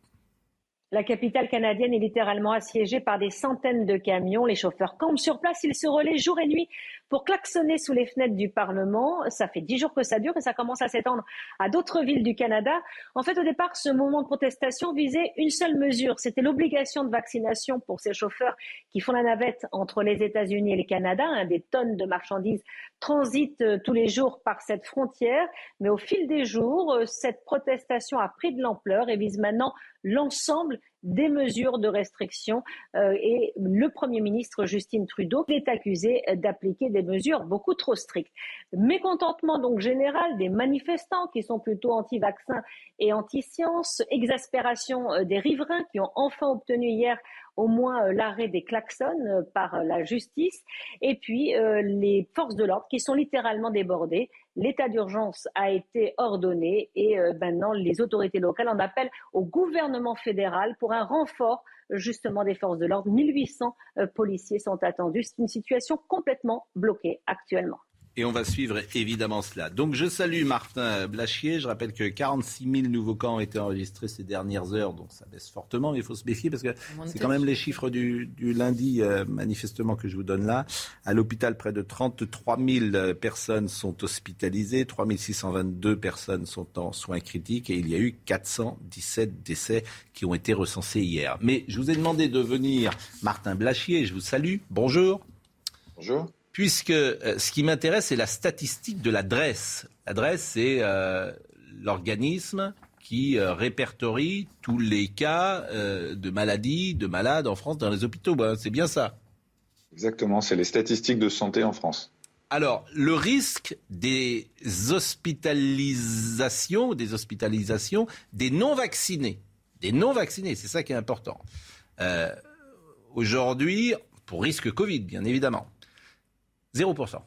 La capitale canadienne est littéralement assiégée par des centaines de camions. Les chauffeurs campent sur place, ils se relaient jour et nuit pour klaxonner sous les fenêtres du Parlement. Ça fait dix jours que ça dure et ça commence à s'étendre à d'autres villes du Canada. En fait, au départ, ce moment de protestation visait une seule mesure. C'était l'obligation de vaccination pour ces chauffeurs qui font la navette entre les États-Unis et le Canada. des tonnes de marchandises transitent euh, tous les jours par cette frontière. Mais au fil des jours, euh, cette protestation a pris de l'ampleur et vise maintenant l'ensemble des mesures de restriction. Euh, et le Premier ministre Justine Trudeau est accusé d'appliquer des mesures beaucoup trop strictes. Mécontentement donc général des manifestants qui sont plutôt anti-vaccins et anti-sciences, exaspération euh, des riverains qui ont enfin obtenu hier au moins euh, l'arrêt des klaxons par la justice, et puis les forces de l'ordre qui sont littéralement débordées. L'état d'urgence a été ordonné et maintenant les autorités locales en appellent au gouvernement fédéral pour un renfort justement des forces de l'ordre. 1800 euh, policiers sont attendus. C'est une situation complètement bloquée actuellement. Et on va suivre évidemment cela. Donc je salue Martin Blachier. Je rappelle que 46 000 nouveaux cas ont été enregistrés ces dernières heures, donc ça baisse fortement, mais il faut se méfier parce que c'est quand même les chiffres du, lundi, euh, manifestement, que je vous donne là. À l'hôpital, près de 33 000 personnes sont hospitalisées, 3 622 personnes sont en soins critiques et il y a eu 417 décès qui ont été recensés hier. Mais je vous ai demandé de venir, Martin Blachier, je vous salue. Bonjour. Bonjour puisque euh, ce qui m'intéresse, c'est la statistique de l'adresse. L'adresse, c'est euh, l'organisme qui euh, répertorie tous les cas de maladies, de malades en France dans les hôpitaux. C'est bien ça. Exactement, c'est les statistiques de santé en France. Alors, le risque des hospitalisations, des hospitalisations des non-vaccinés, des non-vaccinés, c'est ça qui est important. Aujourd'hui, pour risque Covid, bien évidemment, 0%.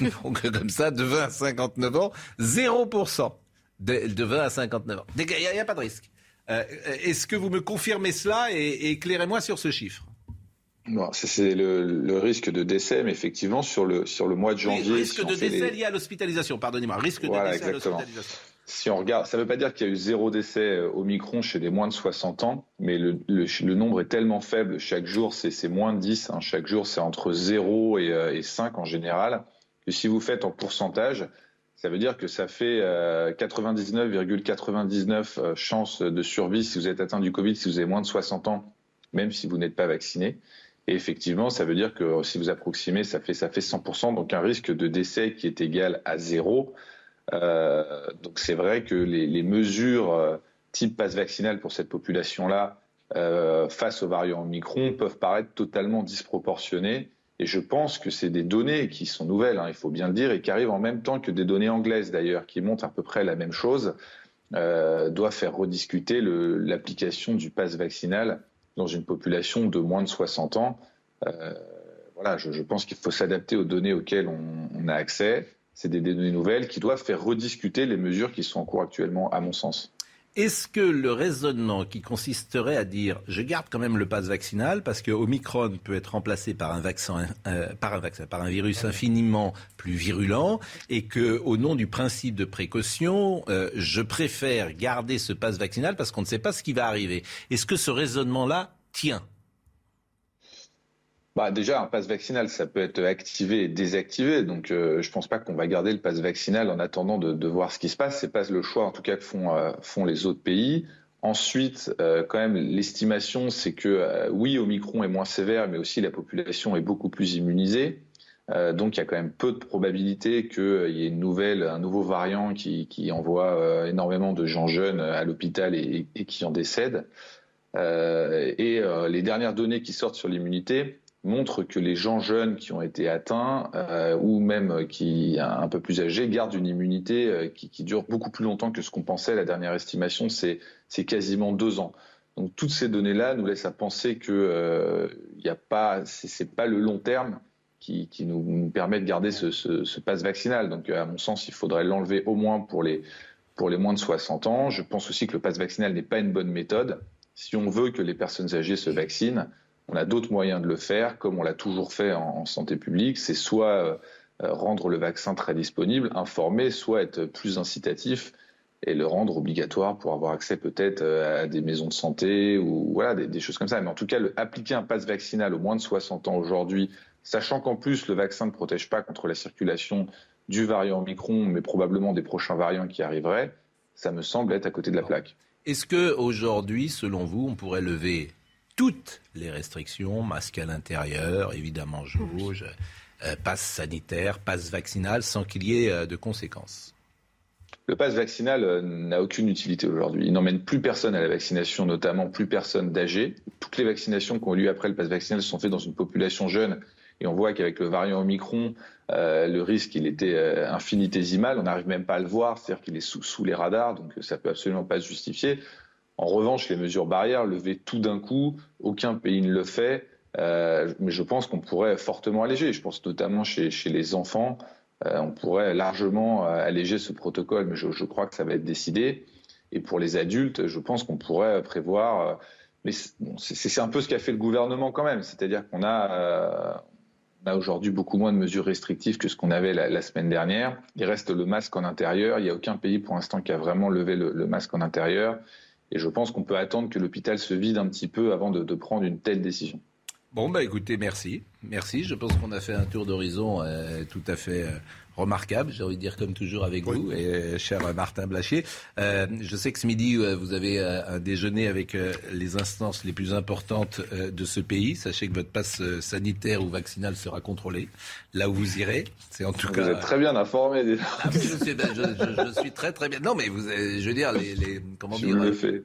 Donc comme ça, de 20 à 59 ans, 0%. De, 20 à 59 ans. Il n'y a, pas de risque. Euh, est-ce que vous me confirmez cela et, éclairez-moi sur ce chiffre? C'est le, risque de décès, mais effectivement, sur le, sur le mois de janvier. risque de décès lié à l'hospitalisation, pardonnez-moi. Risque de décès à l'hospitalisation si on regarde, ça ne veut pas dire qu'il y a eu zéro décès euh, au Micron chez les moins de 60 ans, mais le, nombre est tellement faible chaque jour, c'est moins de 10. Hein. chaque jour, c'est entre 0 et, 5 euh, en général. Que si vous faites en pourcentage, ça veut dire que ça fait 99,99 euh, chances de survie si vous êtes atteint du Covid, si vous avez moins de 60 ans, même si vous n'êtes pas vacciné. Et effectivement, ça veut dire que si vous approximez, ça fait, ça fait 100%, donc un risque de décès qui est égal à zéro. Euh, donc c'est vrai que les, mesures euh, type passe vaccinal pour cette population-là, euh, face aux variants Omicron, peuvent paraître totalement disproportionnées. Et je pense que c'est des données qui sont nouvelles, hein, il faut bien le dire, et qui arrivent en même temps que des données anglaises d'ailleurs, qui montrent à peu près la même chose, euh, doivent faire rediscuter l'application du passe vaccinal dans une population de moins de 60 ans. Voilà, je, pense qu'il faut s'adapter aux données auxquelles on a accès c'est des données nouvelles qui doivent faire rediscuter les mesures qui sont en cours actuellement, à mon sens. Est-ce que le raisonnement qui consisterait à dire je garde quand même le pass vaccinal parce que Omicron peut être remplacé par un vaccin, euh, par un vaccin, par un virus infiniment plus virulent et que au nom du principe de précaution, euh, je préfère garder ce pass vaccinal parce qu'on ne sait pas ce qui va arriver. Est-ce que ce raisonnement-là tient? Bah déjà, un passe vaccinal, ça peut être activé et désactivé. Donc, euh, je pense pas qu'on va garder le passe vaccinal en attendant de, voir ce qui se passe. C'est pas le choix, en tout cas, que font, euh, les autres pays. Ensuite, euh, quand même, l'estimation, c'est que euh, oui, Omicron est moins sévère, mais aussi la population est beaucoup plus immunisée. Donc, il y a quand même peu de probabilité qu'il y ait une nouvelle, un nouveau variant qui, qui envoie énormément de gens jeunes à l'hôpital et, et, qui en décèdent. et les dernières données qui sortent sur l'immunité, montre que les gens jeunes qui ont été atteints euh, ou même qui un peu plus âgés gardent une immunité euh, qui, dure beaucoup plus longtemps que ce qu'on pensait. La dernière estimation, c'est quasiment deux ans. Donc toutes ces données-là nous laissent à penser que euh, y a pas, pas le long terme qui, qui nous, permet de garder ce, ce, ce passe vaccinal. Donc à mon sens, il faudrait l'enlever au moins pour les pour les moins de 60 ans. Je pense aussi que le passe vaccinal n'est pas une bonne méthode. Si on veut que les personnes âgées se vaccinent, on a d'autres moyens de le faire, comme on l'a toujours fait en, santé publique. C'est soit euh, rendre le vaccin très disponible, informer, soit être plus incitatif et le rendre obligatoire pour avoir accès peut-être euh, à des maisons de santé ou voilà des, des choses comme ça. Mais en tout cas, le, appliquer un passe vaccinal aux moins de 60 ans aujourd'hui, sachant qu'en plus le vaccin ne protège pas contre la circulation du variant Omicron, mais probablement des prochains variants qui arriveraient, ça me semble être à côté de la plaque. Est-ce que aujourd'hui, selon vous, on pourrait lever toutes les restrictions, masque à l'intérieur, évidemment jauge, euh, passe sanitaire, passe vaccinal, sans qu'il y ait euh, de conséquences Le passe vaccinal euh, n'a aucune utilité aujourd'hui. Il n'emmène plus personne à la vaccination, notamment plus personne d'âgé. Toutes les vaccinations qui ont eu lieu après le passe vaccinal sont faites dans une population jeune. Et on voit qu'avec le variant Omicron, euh, le risque il était euh, infinitésimal. On n'arrive même pas à le voir, c'est-à-dire qu'il est sous, sous les radars, donc ça peut absolument pas se justifier. En revanche, les mesures barrières levées tout d'un coup, aucun pays ne le fait. Euh, mais je pense qu'on pourrait fortement alléger. Je pense notamment chez, les enfants, euh, on pourrait largement euh, alléger ce protocole, mais je, crois que ça va être décidé. Et pour les adultes, je pense qu'on pourrait prévoir. Mais c'est un peu ce qu'a fait le gouvernement quand même. C'est-à-dire qu'on a, aujourd'hui beaucoup moins de mesures restrictives que ce qu'on avait la, semaine dernière. Il reste le masque en intérieur. Il n'y a aucun pays pour l'instant qui a vraiment levé le, le masque en intérieur. Et je pense qu'on peut attendre que l'hôpital se vide un petit peu avant de, prendre une telle décision. Bon, bah écoutez, merci. Merci. Je pense qu'on a fait un tour d'horizon euh, tout à fait euh, remarquable, j'ai envie de dire comme toujours avec oui. vous, et euh, cher Martin Blachier. Euh, je sais que ce midi, euh, vous avez un déjeuner avec les instances les plus importantes de ce pays. Sachez que votre passe sanitaire ou vaccinal sera contrôlé là où vous irez. C'est en tout vous cas. Vous êtes très bien informé. Ah, je, suis, je, je, je, suis, très très bien. Non, mais vous, je veux dire les, les comment je dire. Le fais.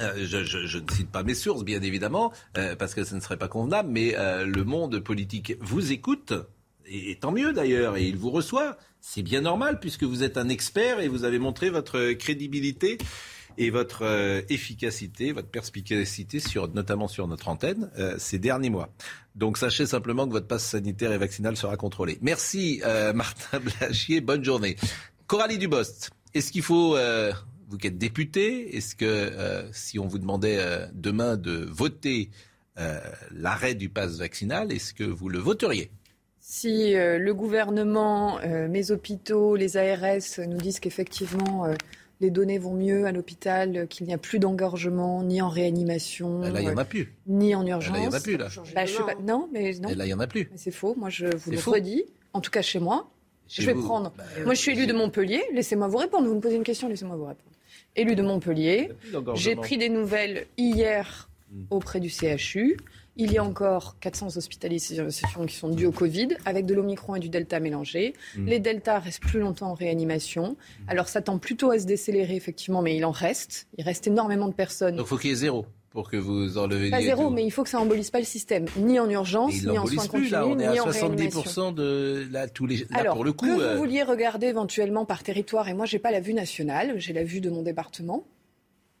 Euh, je, je, je, ne cite pas mes sources, bien évidemment, euh, parce que ce ne serait pas convenable, mais euh, le monde politique vous écoute, et, tant mieux d'ailleurs, et il vous reçoit. C'est bien normal, puisque vous êtes un expert et vous avez montré votre crédibilité et votre euh, efficacité, votre perspicacité, notamment sur notre antenne, euh, ces derniers mois. Donc sachez simplement que votre passe sanitaire et vaccinal sera contrôlé. Merci euh, Martin Blachier, bonne journée. Coralie Dubost, est-ce qu'il faut vous qui êtes député, est-ce que si on vous demandait demain de voter l'arrêt du pass vaccinal, est-ce que vous le voteriez? Si le gouvernement, mes hôpitaux, les ARS nous disent qu'effectivement les données vont mieux à l'hôpital, qu'il n'y a plus d'engorgement, ni en réanimation. Là, il n'y en a plus. Ni en urgence. Là, il n'y en a plus, là. Bah, je pas... Non, mais non. Et là, il n'y en a plus. C'est faux. Moi, je vous le redis. En tout cas, chez moi. Chez je vais vous. prendre. Bah, Moi, je suis élu de Montpellier. Laissez-moi vous répondre. Vous me posez une question, laissez-moi vous répondre. Élu de Montpellier. J'ai pris des nouvelles hier auprès du CHU. Il y a encore 400 hospitalisations qui sont dues au Covid, avec de l'Omicron et du Delta mélangé. Mmh. Les Delta restent plus longtemps en réanimation. Alors, ça tend plutôt à se décélérer, effectivement, mais il en reste. Il reste énormément de personnes. Donc, il faut qu'il y ait zéro pour que vous enlevez Pas zéro, mais il faut que ça embolise pas le système, ni en urgence, ni en soins plus, continus, là, on est à en 70% de là, tous les. Là, Alors, pour le coup, que euh... vous vouliez regarder éventuellement par territoire, et moi j'ai pas la vue nationale, j'ai la vue de mon département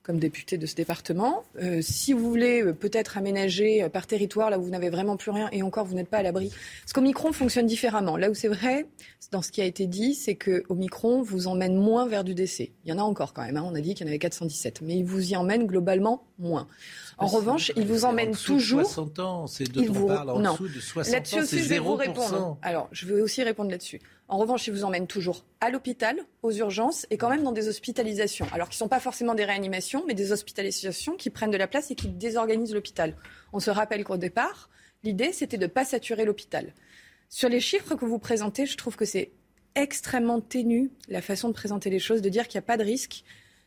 comme député de ce département. Euh, si vous voulez euh, peut-être aménager euh, par territoire, là où vous n'avez vraiment plus rien, et encore vous n'êtes pas à l'abri. Parce qu'Omicron fonctionne différemment. Là où c'est vrai, dans ce qui a été dit, c'est que Omicron vous emmène moins vers du décès. Il y en a encore quand même, hein. on a dit qu'il y en avait 417, mais il vous y emmène globalement moins. En revanche, il vous emmène en toujours. De 60 ans, c'est de vous... parle en non. dessous de 60 Là-dessus ans, aussi, c'est je vais 0%. vous répondre. Alors, je vais aussi répondre là-dessus. En revanche, ils vous emmènent toujours à l'hôpital, aux urgences et quand même dans des hospitalisations. Alors qui ne sont pas forcément des réanimations, mais des hospitalisations qui prennent de la place et qui désorganisent l'hôpital. On se rappelle qu'au départ, L'idée, c'était de ne pas saturer l'hôpital. Sur les chiffres que vous présentez, je trouve que c'est extrêmement ténu la façon de présenter les choses, de dire qu'il n'y a pas de risque.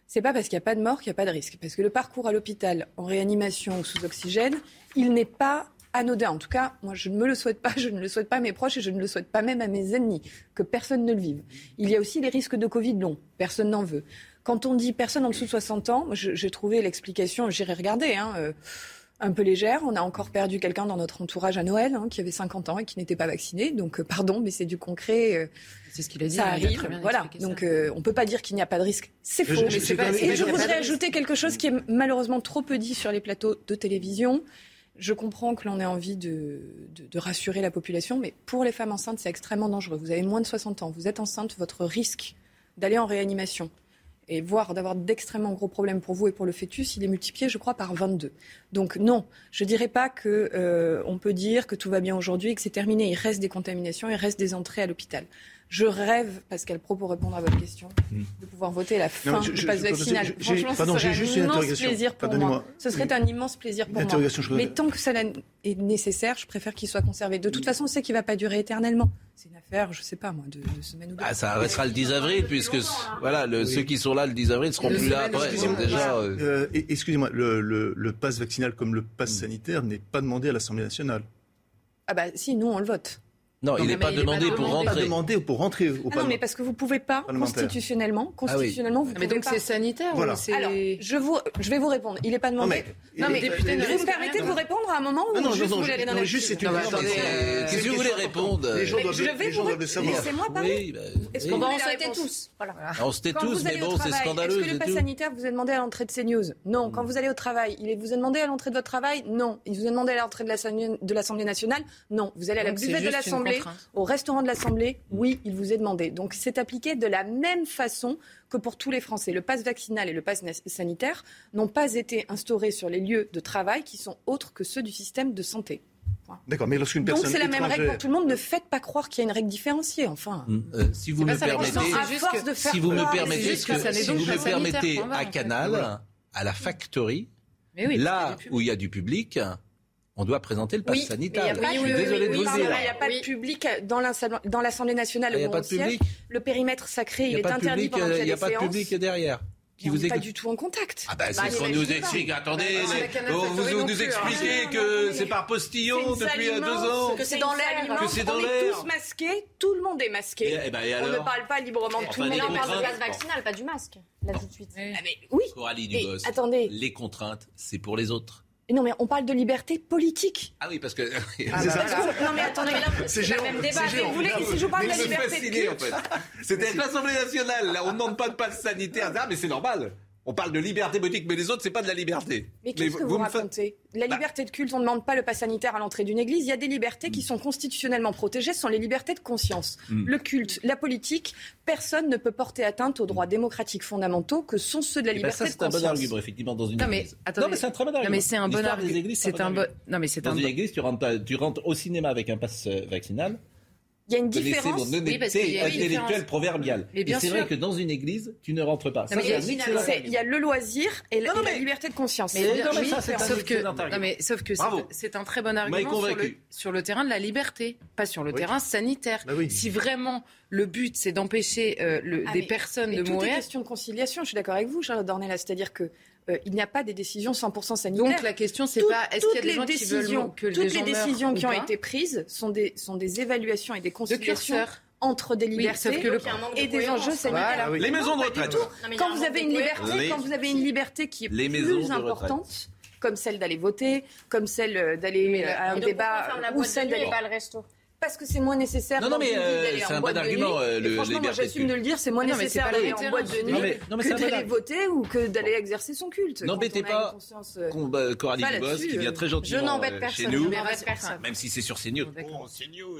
C'est pas parce qu'il n'y a pas de mort qu'il n'y a pas de risque. Parce que le parcours à l'hôpital, en réanimation ou sous oxygène, il n'est pas anodin. En tout cas, moi, je ne me le souhaite pas, je ne le souhaite pas à mes proches et je ne le souhaite pas même à mes ennemis, que personne ne le vive. Il y a aussi les risques de Covid long. Personne n'en veut. Quand on dit personne en dessous de 60 ans, j'ai trouvé l'explication, j'irai regarder, hein, euh, un peu légère. On a encore perdu quelqu'un dans notre entourage à Noël hein, qui avait 50 ans et qui n'était pas vacciné. Donc, euh, pardon, mais c'est du concret. Euh, c'est ce qu'il a dit. Ça arrive. Voilà. Donc, euh, on peut pas dire qu'il n'y a pas de risque. C'est faux. mais c'est pas, et je voudrais ajouter quelque chose qui est malheureusement trop peu dit sur les plateaux de télévision. Je comprends que l'on ait envie de, rassurer la population, mais pour les femmes enceintes, c'est extrêmement dangereux. Vous avez moins de 60 ans, vous êtes enceinte, votre risque d'aller en réanimation et voire d'avoir d'extrêmement gros problèmes pour vous et pour le fœtus, il est multiplié, je crois, par 22. Donc non, je ne dirais pas qu'on euh, peut dire que tout va bien aujourd'hui et que c'est terminé. Il reste des contaminations, il reste des entrées à l'hôpital. Je rêve, Pascal Pro, pour répondre à votre question, hmm. de pouvoir voter à la fin du pass vaccinal. Franchement, ce serait un immense plaisir pour moi. Ce serait un immense plaisir pour moi. Mais tant que ça est nécessaire, je préfère qu'il soit conservé. De toute façon, on sait qu'il ne va pas durer éternellement. C'est une affaire, je ne sais pas moi, de, de semaine ou deux. Ah, ça restera le 10 avril, puisque voilà, le, ceux qui sont là le 10 avril seront plus là après. Euh... euh Excusez-moi, le, le, le pass vaccinal comme le pass hmm. sanitaire n'est pas demandé à l'Assemblée nationale. Ah bah si, nous on le vote. Non, il n'est pas, demandé pour rentrer. Pas demandé pour rentrer au ah Non, mais parce que vous pouvez pas constitutionnellement, ah constitutionnellement, vous mais donc c'est sanitaire voilà. Alors, je vous, je vais vous répondre. Il n'est pas demandé. Non, mais, vous me permettez de vous répondre à un moment où non, juste non, vous voulez aller dans la juste c'est une Qu'est-ce que vous voulez répondre Les gens doivent le savoir. Laissez-moi parler. Est-ce qu'on va en sauter tous On se tait tous, mais bon, c'est scandaleux. Est-ce que le pass sanitaire vous a demandé à l'entrée de CNews Non. Quand vous allez au travail, il vous a demandé à l'entrée de votre travail Non. Il vous a demandé à l'entrée de l'Assemblée nationale Non. Vous allez à la buvette de l'Assemblée, au restaurant de l'Assemblée, oui, il vous est demandé. Donc c'est appliqué de la même façon que pour tous les Français. Le pass vaccinal et le pass sanitaire n'ont pas été instaurés sur les lieux de travail qui sont autres que ceux du système de santé. D'accord, mais lorsqu'une personne. Donc c'est la même règle pour tout le monde. Ne faites pas croire qu'il y a une règle différenciée. Enfin, mm. euh, si vous me permettez, si vous me permettez, si vous me permettez, à Canal, à la Factory, là où il y a du public, on doit présenter le pass sanitaire. Je suis désolé de vous dire. Il n'y a pas de public dans l'Assemblée nationale il n'y a pas de public. Le périmètre sacré, il, est interdit pendant Il n'y a pas de public derrière. Qui vous est pas du tout en contact. Ah bah, c'est bah, ce qu'on nous explique. Attendez, vous nous expliquez que c'est par postillon depuis deux ans. Que c'est dans l'air. Que c'est dans l'air. On est tous masqués. Tout le monde est masqué. Eh ben, on ne parle pas librement. Tout le monde parle de gaz vaccinal, pas du masque. Là tout de suite. Ah, oui. Coralie Dubos. Attendez. Les contraintes, c'est pour les autres. Non, mais on parle de liberté politique. Ah oui, parce que. Ah, non, mais attendez, c'est le même débat. Si vous voulez, si je vous parle de la liberté de culte... en fait. C'était l'Assemblée nationale. Là, on ne demande pas de passe sanitaire. Ah, mais c'est normal. On parle de liberté politique, mais les autres, c'est pas de la liberté. Mais qu'est-ce que vous, racontez? La bah. liberté de culte, on ne demande pas le pass sanitaire à l'entrée d'une église. Il y a des libertés qui sont constitutionnellement protégées, ce sont les libertés de conscience. Hmm. Le culte, la politique, personne ne peut porter atteinte aux droits démocratiques fondamentaux que sont ceux de la liberté de conscience. C'est un bon argument, effectivement, dans une non, mais, église. non, mais c'est un très bon argument. Non, mais c'est un bon argument. C'est un bon. Non, mais c'est Dans une église, tu rentres, tu rentres au cinéma avec un pass euh, vaccinal. Il y a une différence. Mon honnêteté intellectuelle proverbiale. Mais c'est vrai que dans une église, tu ne rentres pas. il, y a, le loisir et, la, liberté de conscience. sauf, que, sauf que c'est un très bon argument sur le, terrain de la liberté, pas sur le terrain sanitaire. Bah si vraiment le but c'est d'empêcher euh, ah, des personnes de mourir. C'est une question de conciliation. Je suis d'accord avec vous, Charlotte Dornelas. C'est-à-dire que euh, il n'y a pas des décisions 100% sanitaires. Donc la question, c'est pas est-ce qu'il y a des gens qui veulent que Toutes les décisions qui ont été prises sont des, sont des évaluations et des conciliations entre des libertés et des enjeux sanitaires. Les maisons de retraite. Quand vous avez une liberté, quand vous avez une liberté qui est plus importante, comme celle d'aller voter, comme celle euh, d'aller à un débat ou celle d'aller pas le resto. Parce que c'est moins nécessaire. Non, non, mais euh, c'est un bon argument. Euh, le, franchement, moi, j'assume de le dire, c'est moins nécessaire d'aller en boîte de nuit que d'aller voter ou que d'aller exercer son culte. N'embêtez pas euh, Coralie Dubos, qui vient très gentiment je n'embête personne, chez nous, personne. même si c'est sur CNews. Oh, CNews,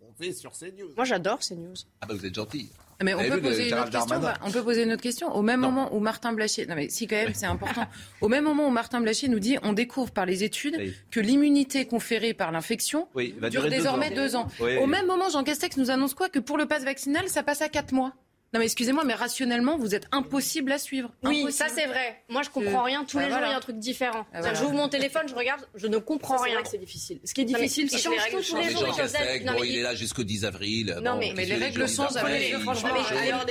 on fait sur CNews. Moi, j'adore CNews. Ah bah vous êtes gentil. Mais on peut, poser une autre question, on peut poser une autre question. Au même moment où Martin Blachier, non mais si quand même c'est important, au même moment où Martin Blachier nous dit, on découvre par les études que l'immunité conférée par l'infection dure désormais deux ans. Au même moment, Jean Castex nous annonce quoi? Que pour le pass vaccinal, ça passe à quatre mois. Non mais excusez-moi, mais rationnellement, vous êtes impossible à suivre. Oui, ça c'est vrai. Moi je comprends rien. Tous bah, les jours il y a un truc différent. Ah, voilà. Mon téléphone, je regarde, je ne comprends rien. C'est difficile. Ce qui est difficile, c'est change tout tous les jours. il est là jusqu'au 10 avril. Non mais, les règles sont franchement.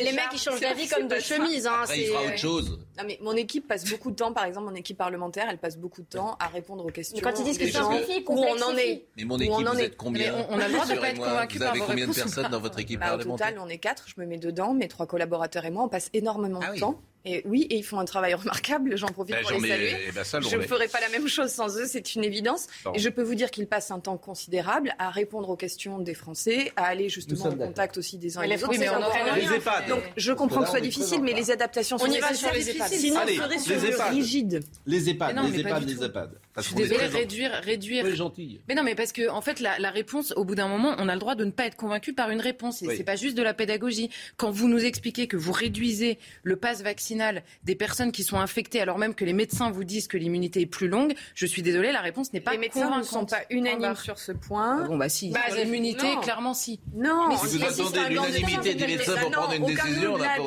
Les mecs ils changent d'avis comme de chemise. Hein, il fera autre chose. Non mais mon équipe passe beaucoup de temps, par exemple mon équipe parlementaire, elle passe beaucoup de temps à répondre aux questions. Quand ils disent que c'est où on en est. Mais mon équipe, vous êtes combien On a le droit de convaincu par Vous avez combien de personnes dans votre équipe bah, parlementaire Au total, on est quatre. Je me mets dedans, mais mes trois collaborateurs et moi, on passe énormément ah de temps. Et oui, et ils font un travail remarquable, j'en profite ben, pour les saluer. Eh ben, je ne ferai pas la même chose sans eux, c'est une évidence. Et je peux vous dire qu'ils passent un temps considérable à répondre aux questions des Français, à aller justement en contact aussi des uns et des autres. Hein. Donc je comprends que ce soit difficile, mais les adaptations sont nécessaires. Sinon, on serait sur le rigide. Les EHPAD, les EHPAD, les EHPAD. Je suis désolée, réduire, réduire. Oui, gentille. Mais non, mais parce que en fait, la, réponse, au bout d'un moment, on a le droit de ne pas être convaincu par une réponse. Et oui. c'est pas juste de la pédagogie. Quand vous nous expliquez que vous réduisez le pass vaccinal des personnes qui sont infectées alors même que les médecins vous disent que l'immunité est plus longue, je suis désolée, la réponse n'est pas Les médecins ne sont pas unanimes sur ce point. Ah bon, bah si. Bah, l'immunité, clairement si. Non, mais si, si vous si, attendez l'unanimité des médecins pour prendre une décision, pas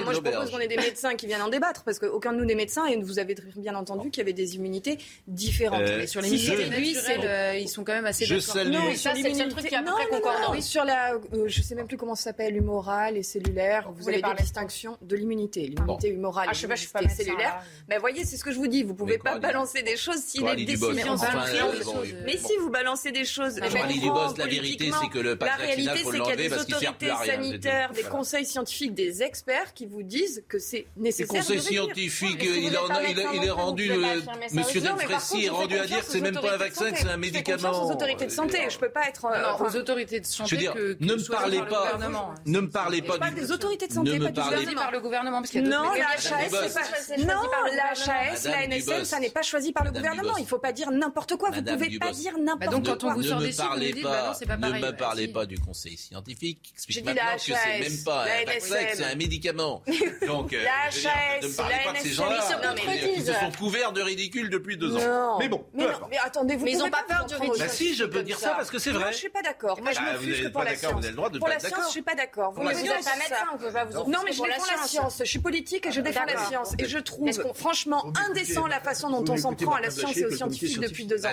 Moi, je propose qu'on ait des médecins qui viennent en débattre parce qu'aucun de nous n'est médecin et vous avez bien entendu qu'il y avait des immunités différentes. Euh, sur les lui, ils sont quand même assez je. Non, ça, c'est le truc qui est à peu près concordant. Oui, sur la, euh, je sais même plus comment ça s'appelle, humorale et cellulaire. Vous, vous avez des parler. distinctions de l'immunité humorale. Ah, je sais pas, je suis pas cellulaire. Mais voyez, c'est ce que je vous dis. Vous ne pouvez pas balancer des choses si les décisions. Mais, enfin, mais si vous balancez des choses, la vérité, c'est que le qu'il sert plus à rien. sanitaires, des conseils scientifiques, des experts qui vous disent que c'est nécessaire. Les conseils scientifiques, il est rendu, euh, Monsieur Delfrécy est rendu à dire que c'est même pas un vaccin, que c'est un médicament. aux autorités de santé. Euh, je peux pas être euh, aux autorités de santé. Je veux dire, ne me parlez pas, ne me parlez pas des autorités de santé, pas du gouvernement, par le gouvernement, parce qu'il y a non, non, la HAS, non, la HAS, la NSM, ça n'est pas choisi par le gouvernement. Il ne faut pas dire n'importe quoi. Vous ne pouvez pas dire n'importe quoi. Donc quand on vous sort des chiffres, vous. Ne bah me parlez pas du conseil scientifique. Explique maintenant que c'est même pas un c'est un médicament. Donc, euh, la HAS, la NSM, ils se sont couverts de ridicule depuis deux ans. Mais bon, Mais attendez, vous Mais ils n'ont pas peur du ridicule. Bah si, je peux dire ça parce que c'est vrai. Je ne suis pas d'accord. Moi, je m'offusque pour la science. Pour la science, je ne suis pas d'accord. Vous ne pas médecin, on pas vous Non, mais je suis pour la science. Je suis politique et je défends la science. Et je trouve franchement indécent la façon dont on s'en prend à la science et aux scientifiques depuis deux ans.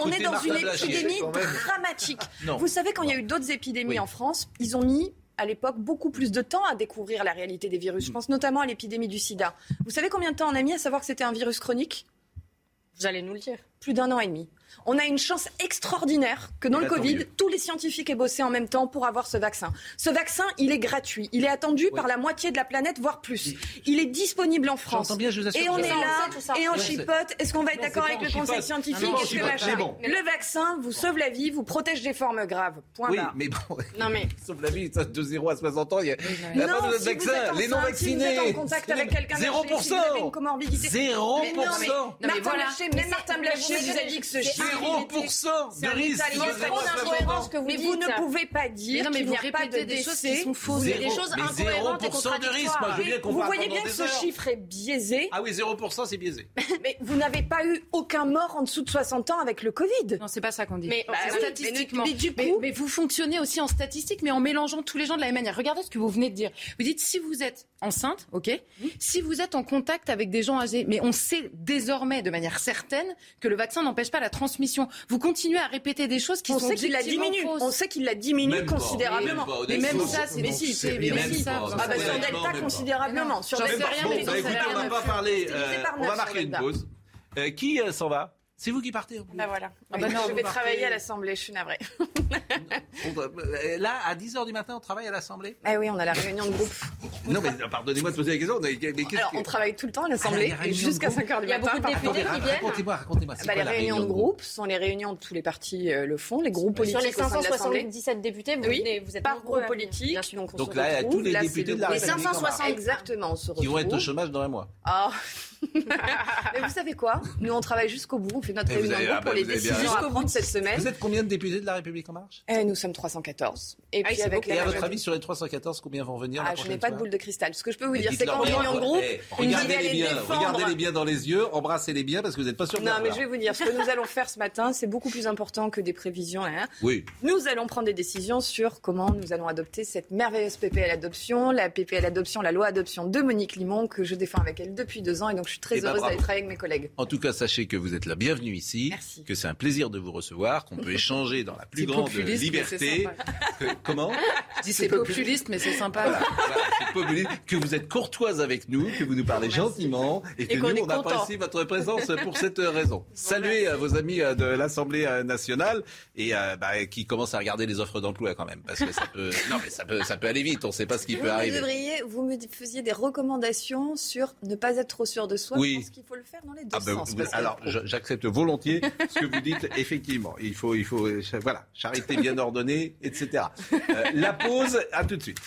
On est dans une épidémie dramatique. Vous savez, quand il y a eu d'autres épidémies en France, ils ont mis à l'époque beaucoup plus de temps à découvrir la réalité des virus. Je pense notamment à l'épidémie du sida. Vous savez combien de temps on a mis à savoir que c'était un virus chronique? Vous allez nous le dire. Plus d'un an et demi. On a une chance extraordinaire que dans eh le ben, Covid, tous les scientifiques aient bossé en même temps pour avoir ce vaccin. Ce vaccin, il est gratuit. Il est attendu par la moitié de la planète, voire plus. Il est disponible en France. Et on est là, et on chipote. Est-ce qu'on va être d'accord avec le chipote. conseil scientifique non, non. Le vaccin vous sauve la vie, vous protège des formes graves. Point oui, barre. mais bon. Non, mais. sauve la vie, de 0 à 60 ans, il y a, il non, pas de si vaccin. Les non-vaccinés. Si vous êtes en contact avec quelqu'un 0%. Mais non, mais, Martin même Martin Blaché vous a dit que ce 0% de risque. Mais vous ne pouvez pas dire qu'il n'y a pas de décès. Vous dites des choses incohérentes et contradictoires. Vous voyez bien que ce chiffre est biaisé. Ah oui, 0% c'est biaisé. Mais vous n'avez pas eu aucun mort en dessous de 60 ans avec le Covid. Non, c'est pas ça qu'on dit. Mais bah statistiquement. Mais vous fonctionnez aussi en statistique, mais en mélangeant tous les gens de la même manière. Regardez ce que vous venez de dire. Vous dites si vous êtes enceinte, ok? Oui. Si vous êtes en contact avec des gens âgés, mais on sait désormais de manière certaine que le vaccin n'empêche pas la transmission. Vous continuez à répéter des choses qui on sont sait qu'il la diminue. Fausses. On sait qu'il la diminue même considérablement. Pas, mais même ça, c'est mais si, c'est mais si ça. Ah bah sur Delta considérablement. Sur Delta, rien. Bah, on va pas parler. On va marquer une pause. Euh, qui euh, s'en va? C'est vous qui partez. En plus. Bah, ah bah, voilà. Non, je vais travailler à l'Assemblée, je suis navrée. Euh, là, à 10h du matin, on travaille à l'Assemblée? Eh oui, on a la réunion de groupe. non, mais euh, pardonnez-moi de poser la question. Mais qu Alors, que... on travaille tout le temps à ah, l'Assemblée, jusqu'à 5h du matin. Il y a beaucoup de députés qui viennent. Racontez-moi, racontez-moi. Bah, les réunions de groupe sont les réunions de tous les partis euh, le font, les groupes politiques. Sur les 577 députés, vous, oui, venez, vous êtes par groupe politique. Donc, là, tous les députés de la République. Les 560 exactement. Qui vont être au chômage dans un mois. Ah Mais vous savez quoi? Nous, on travaille jusqu'au bout. On fait notre Et réunion avez- de groupe ah bah, pour les décisions à prendre cette semaine. Vous êtes combien de députés de la République En Marche? Eh, nous sommes 314. Et puis avec Et la à votre avis, sur les 314, combien vont venir la Ah, je prochaine n'ai pas de boule de cristal. Ce que je peux vous Mais dire, c'est qu'en réunion de groupe, une regardez-les bien, regardez-les bien dans les yeux, embrassez-les bien parce que vous n'êtes pas sûr Non, mais je vais vous dire, ce que nous allons faire ce matin, c'est beaucoup plus important que des prévisions. hein. Oui. Nous allons prendre des décisions sur comment nous allons adopter cette merveilleuse PPL adoption, la PPL adoption, la loi adoption de Monique Limon, que je défends avec elle depuis deux ans. Et donc, je suis très Eh ben, heureuse d'aller travailler avec mes collègues. En tout cas, sachez que vous êtes la bienvenue ici, que c'est un plaisir de vous recevoir, qu'on peut échanger dans la plus grande liberté. comment Je dis c'est populiste, mais c'est sympa. Voilà, c'est populiste. Que vous êtes courtoise avec nous, que vous nous parlez gentiment et que Et nous, on apprécie votre présence pour cette raison. Saluez euh, vos amis euh, de l'Assemblée euh, nationale et bah, qui commencent à regarder les offres d'emploi quand même, parce que ça peut, non mais ça peut, ça peut aller vite. On ne sait pas ce qui Vous peut arriver. devriez, vous me faisiez des recommandations sur ne pas être trop sûr de soi. Oui. Je pense qu'il faut le faire dans les deux Ah ben, sens. vous- alors, j'accepte volontiers ce que vous dites. Effectivement, il faut, il faut, euh, voilà, charité bien ordonnée, etc. Euh, la pause, à tout de suite.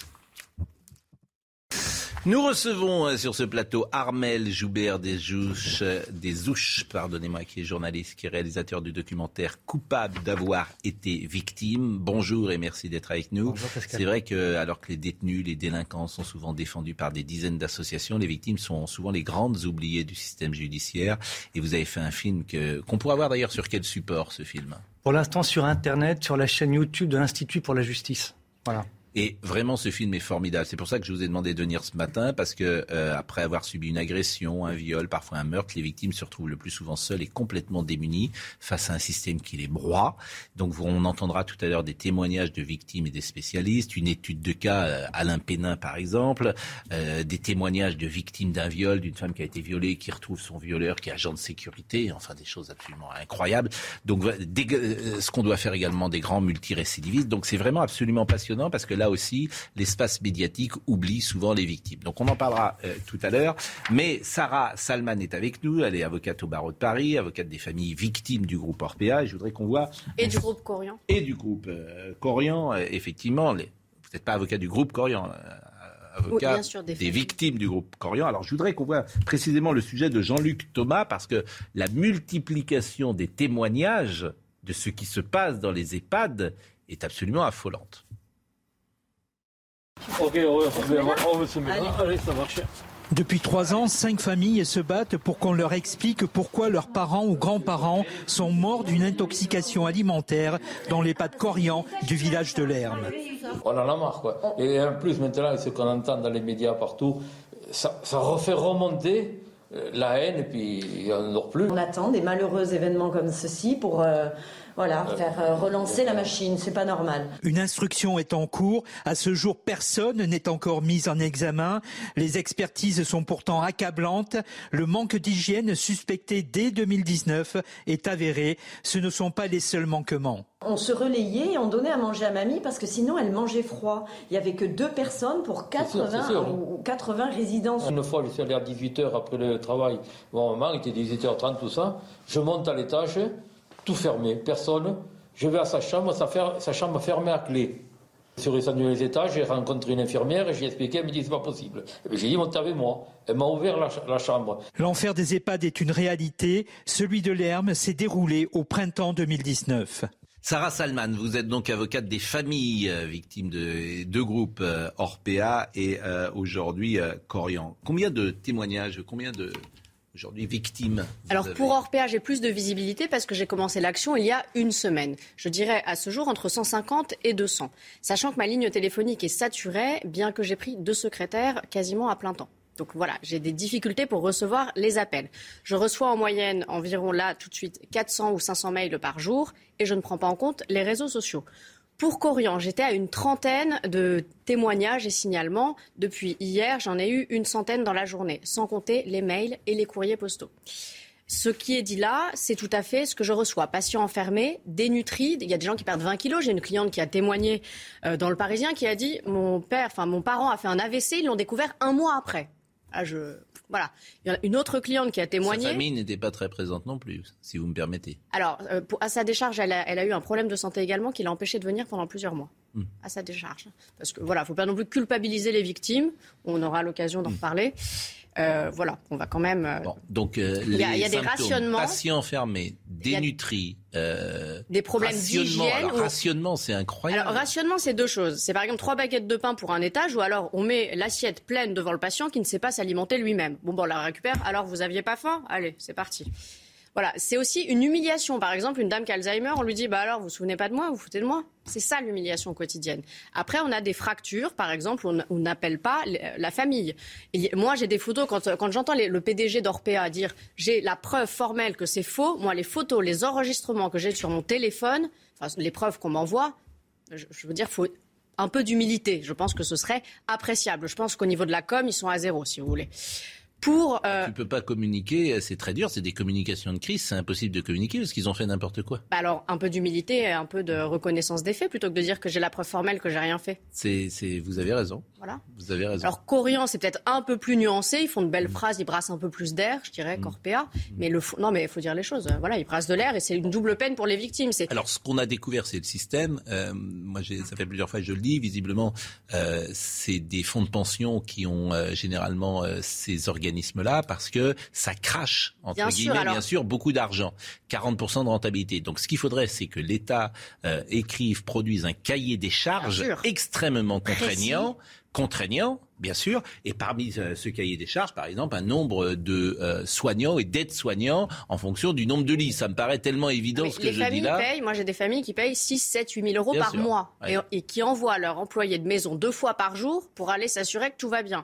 Nous recevons euh, sur ce plateau Armel Joubert des Ouches, euh, des Ouches, pardonnez-moi, qui est journaliste, qui est réalisateur du documentaire Coupable d'avoir été victime. Bonjour et merci d'être avec nous. C'est vrai que alors que les détenus, les délinquants sont souvent défendus par des dizaines d'associations, les victimes sont souvent les grandes oubliées du système judiciaire. Et vous avez fait un film que qu'on pourrait voir d'ailleurs sur quel support ce film? Pour l'instant, sur Internet, sur la chaîne YouTube de l'Institut pour la justice. Voilà. Et vraiment, ce film est formidable. C'est pour ça que je vous ai demandé de venir ce matin, parce que euh, après avoir subi une agression, un viol, parfois un meurtre, les victimes se retrouvent le plus souvent seules et complètement démunies face à un système qui les broie. Donc, on entendra tout à l'heure des témoignages de victimes et des spécialistes, une étude de cas, euh, Alain Pénin par exemple, euh, des témoignages de victimes d'un viol, d'une femme qui a été violée, qui retrouve son violeur, qui est agent de sécurité, enfin des choses absolument incroyables. Donc, des- euh, ce qu'on doit faire également des grands multirécidivistes. Donc, c'est vraiment absolument passionnant parce que là aussi, l'espace médiatique oublie souvent les victimes. Donc, on en parlera euh, tout à l'heure. Mais Sarah Salman est avec nous. Elle est avocate au barreau de Paris, avocate des familles victimes du groupe Orpea. Et je voudrais qu'on voit Et du groupe Corian. et du groupe euh, Corian, euh, effectivement, les- vous n'êtes pas avocat du groupe Corian, avocat Oui, bien sûr, des des, victimes du groupe Corian. Alors je voudrais qu'on voit précisément le sujet de Jean-Luc Thomas, parce que la multiplication des témoignages de ce qui se passe dans les EHPAD est absolument affolante. Ok, on va, on va se mettre. Allez, ça marche. Depuis trois ans, cinq familles se battent pour qu'on leur explique pourquoi leurs parents ou grands-parents sont morts d'une intoxication alimentaire dans les de Corian du village de Lerme. On en a marre, quoi. Et en plus, maintenant, ce qu'on entend dans les médias partout, ça, ça refait remonter euh, la haine et puis on ne dort plus. On attend des malheureux événements comme ceci pour euh, voilà, faire euh, relancer la machine. C'est pas normal. Une instruction est en cours. À ce jour, personne n'est encore mis en examen. Les expertises sont pourtant accablantes. Le manque d'hygiène suspecté dès 2019 est avéré. Ce ne sont pas les seuls manquements. On se relayait et on donnait à manger à mamie parce que sinon elle mangeait froid. Il y avait que deux personnes pour C'est sûr, 80 c'est sûr. ou 80 résidents. Une fois, je suis allé à 18h après le travail. Bon, maman, il était 18h30, tout ça. Je monte à l'étage, tout fermé, personne. Je vais à sa chambre, sa, fer- sa chambre fermée à clé. Suis descendu les étages, j'ai rencontré une infirmière et j'ai expliqué, elle me dit c'est pas possible. J'ai dit montez avec moi. Elle m'a ouvert la, ch- la chambre. L'enfer des EHPAD est une réalité. Celui de Lerme s'est déroulé au printemps 2019. Sarah Salman, vous êtes donc avocate des familles euh, victimes de deux groupes euh, Orpea et euh, aujourd'hui euh, Corian. Combien de témoignages, combien de aujourd'hui victimes vous Alors avez pour Orpea, j'ai plus de visibilité parce que j'ai commencé l'action il y a une semaine. Je dirais à ce jour entre 150 et 200. Sachant que ma ligne téléphonique est saturée, bien que j'ai pris deux secrétaires quasiment à plein temps. Donc voilà, j'ai des difficultés pour recevoir les appels. Je reçois en moyenne environ là tout de suite 400 ou 500 mails par jour et je ne prends pas en compte les réseaux sociaux. Pour Corian, j'étais à une trentaine de témoignages et signalements. Depuis hier, j'en ai eu une centaine dans la journée, sans compter les mails et les courriers postaux. Ce qui est dit là, c'est tout à fait ce que je reçois. Patients enfermés, dénutris. Il y a des gens qui perdent 20 kilos. J'ai une cliente qui a témoigné euh, dans le Parisien qui a dit mon père, enfin mon parent a fait un AVC, ils l'ont découvert un mois après. Ah, je voilà. Il y en a une autre cliente qui a Sa témoigné. famille n'était pas très présente non plus, si vous me permettez. Alors, euh, pour- à sa décharge, elle a, elle a eu un problème de santé également qui l'a empêché de venir pendant plusieurs mois. Hmm. À sa décharge. Parce que voilà, faut pas non plus culpabiliser les victimes. On aura l'occasion d'en reparler. Euh, voilà, on va quand même. euh, Donc, euh, Il y a- y des rationnements. Patients enfermés, dénutris, Des problèmes d'hygiène ou- rationnement, c'est incroyable. Alors, rationnement, c'est deux choses. C'est par exemple trois baguettes de pain pour un étage, ou alors on met l'assiette pleine devant le patient qui ne sait pas s'alimenter lui-même. Bon, bon, on la récupère. Alors, vous aviez pas faim? Allez, c'est parti. Voilà, c'est aussi une humiliation. Par exemple, une dame qui a Alzheimer, on lui dit, bah alors, vous vous souvenez pas de moi, vous vous foutez de moi. C'est ça l'humiliation quotidienne. Après, on a des fractures, par exemple, on n'appelle pas la famille. Il y- moi, j'ai des photos, quand, j'entends le PDG d'Orpea dire, j'ai la preuve formelle que c'est faux, moi, les photos, les enregistrements que j'ai sur mon téléphone, enfin, les preuves qu'on m'envoie, je, je veux dire, faut un peu d'humilité. Je pense que ce serait appréciable. Je pense qu'au niveau de la com, ils sont à zéro, si vous voulez. Pour euh, Tu peux pas communiquer, c'est très dur, c'est des communications de crise, c'est impossible de communiquer parce qu'ils ont fait n'importe quoi. bah alors un peu d'humilité, et un peu de reconnaissance des faits, plutôt que de dire que j'ai la preuve formelle que j'ai rien fait. C'est, c'est, vous avez raison. Voilà. Vous avez raison. Alors Corian, c'est peut-être un peu plus nuancé. Ils font de belles phrases, ils brassent un peu plus d'air, je dirais, qu'Orpea. Mais le fo- non, mais il faut dire les choses. Voilà, ils brassent de l'air et c'est une double peine pour les victimes. C'est Alors, ce qu'on a découvert, c'est le système. Euh, moi, j'ai, ça fait plusieurs fois que je le dis. Visiblement, euh, c'est des fonds de pension qui ont euh, généralement euh, ces organismes-là parce que ça crache, entre Bien guillemets, bien sûr, beaucoup d'argent. 40% de rentabilité. Donc, ce qu'il faudrait, c'est que l'État euh, écrive, produise un cahier des charges extrêmement Précis. contraignant contraignant, bien sûr, et parmi euh, ce cahier des charges, par exemple, un nombre de euh, soignants et d'aides-soignants en fonction du nombre de lits. Ça me paraît tellement évident Mais ce que les je dis familles là. payent, moi j'ai des familles qui payent 6, 7, 8 000 euros Bien par sûr. mois et, et qui envoient leur employé de maison deux fois par jour pour aller s'assurer que tout va bien.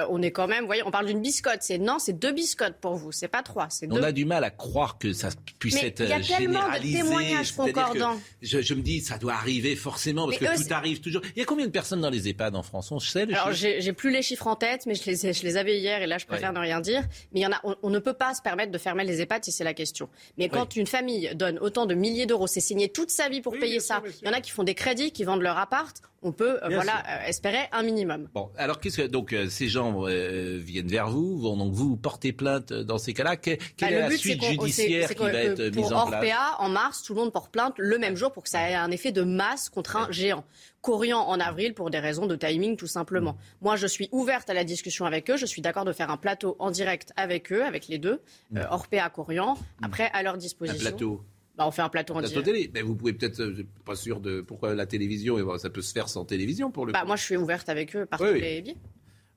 Euh, on est quand même, vous voyez, on parle d'une biscotte. C'est non, c'est deux biscottes pour vous, c'est pas trois, c'est On deux. a du mal à croire que ça puisse Mais être il y a euh, tellement de généralisé. témoignages concordants. Je, je me dis, ça doit arriver forcément parce Mais que eux, tout arrive toujours. Il y a combien de personnes dans les EHPAD en France? On sait le Alors j'ai plus les chiffres en tête, mais je les, ai- je les avais hier et là je préfère Ouais. ne rien dire. Mais il y en a, on, on ne peut pas se permettre de fermer les EHPAD si c'est la question. Mais quand une famille donne autant de milliers d'euros, c'est signé toute sa vie pour payer ça. Il y en a qui font des crédits, qui vendent leur appart. On peut, euh, voilà, euh, espérer un minimum. Bon, alors qu'est-ce que donc euh, ces gens euh, viennent vers vous, vont donc vous porter plainte dans ces cas-là? Que- Quelle Bah, est le la but, suite judiciaire c'est- qui va être pour mise en place? Orpea, en mars, tout le monde porte plainte le même jour pour que ça ait un effet de masse contre un géant. Corian en avril pour des raisons de timing tout simplement. Moi, je suis ouverte à la discussion avec eux. Je suis d'accord de faire un plateau en direct avec eux, avec les deux, euh, Orpea, Corian. Après, à leur Un disposition. plateau. Bah, on fait un plateau en direct. télé. Mais vous pouvez peut-être, euh, je suis pas sûr de pourquoi la télévision. et bon, Ça peut se faire sans télévision pour le. Bah, coup. moi, je suis ouverte avec eux par Oui, tous oui. les biais.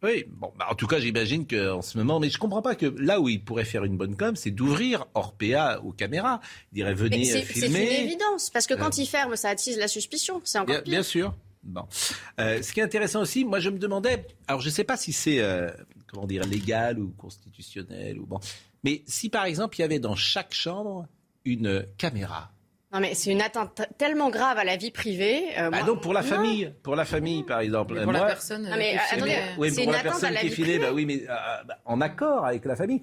Oui, bon, bah, en tout cas, j'imagine qu'en ce moment, mais je comprends pas que là où il pourrait faire une bonne com, c'est d'ouvrir Orpea aux caméras. Il dirait Mais venez euh, c'est une filmer. évidence, parce que quand Euh, ils ferment, ça attise la suspicion. C'est encore Bien, pire. bien sûr. Bon. Euh, ce qui est intéressant aussi, moi je me demandais, alors je ne sais pas si c'est euh, comment dire légal ou constitutionnel ou bon, mais si par exemple il y avait dans chaque chambre une caméra. Non, mais c'est une atteinte tellement grave à la vie privée. euh, Ah non, pour la Non. famille, pour la famille par exemple. Mais pour la personne, Non, mais, euh, attendez, Oui, c'est pour une la atteinte personne à la qui est vie filée, privée. bah oui, mais euh, bah, en accord avec la famille.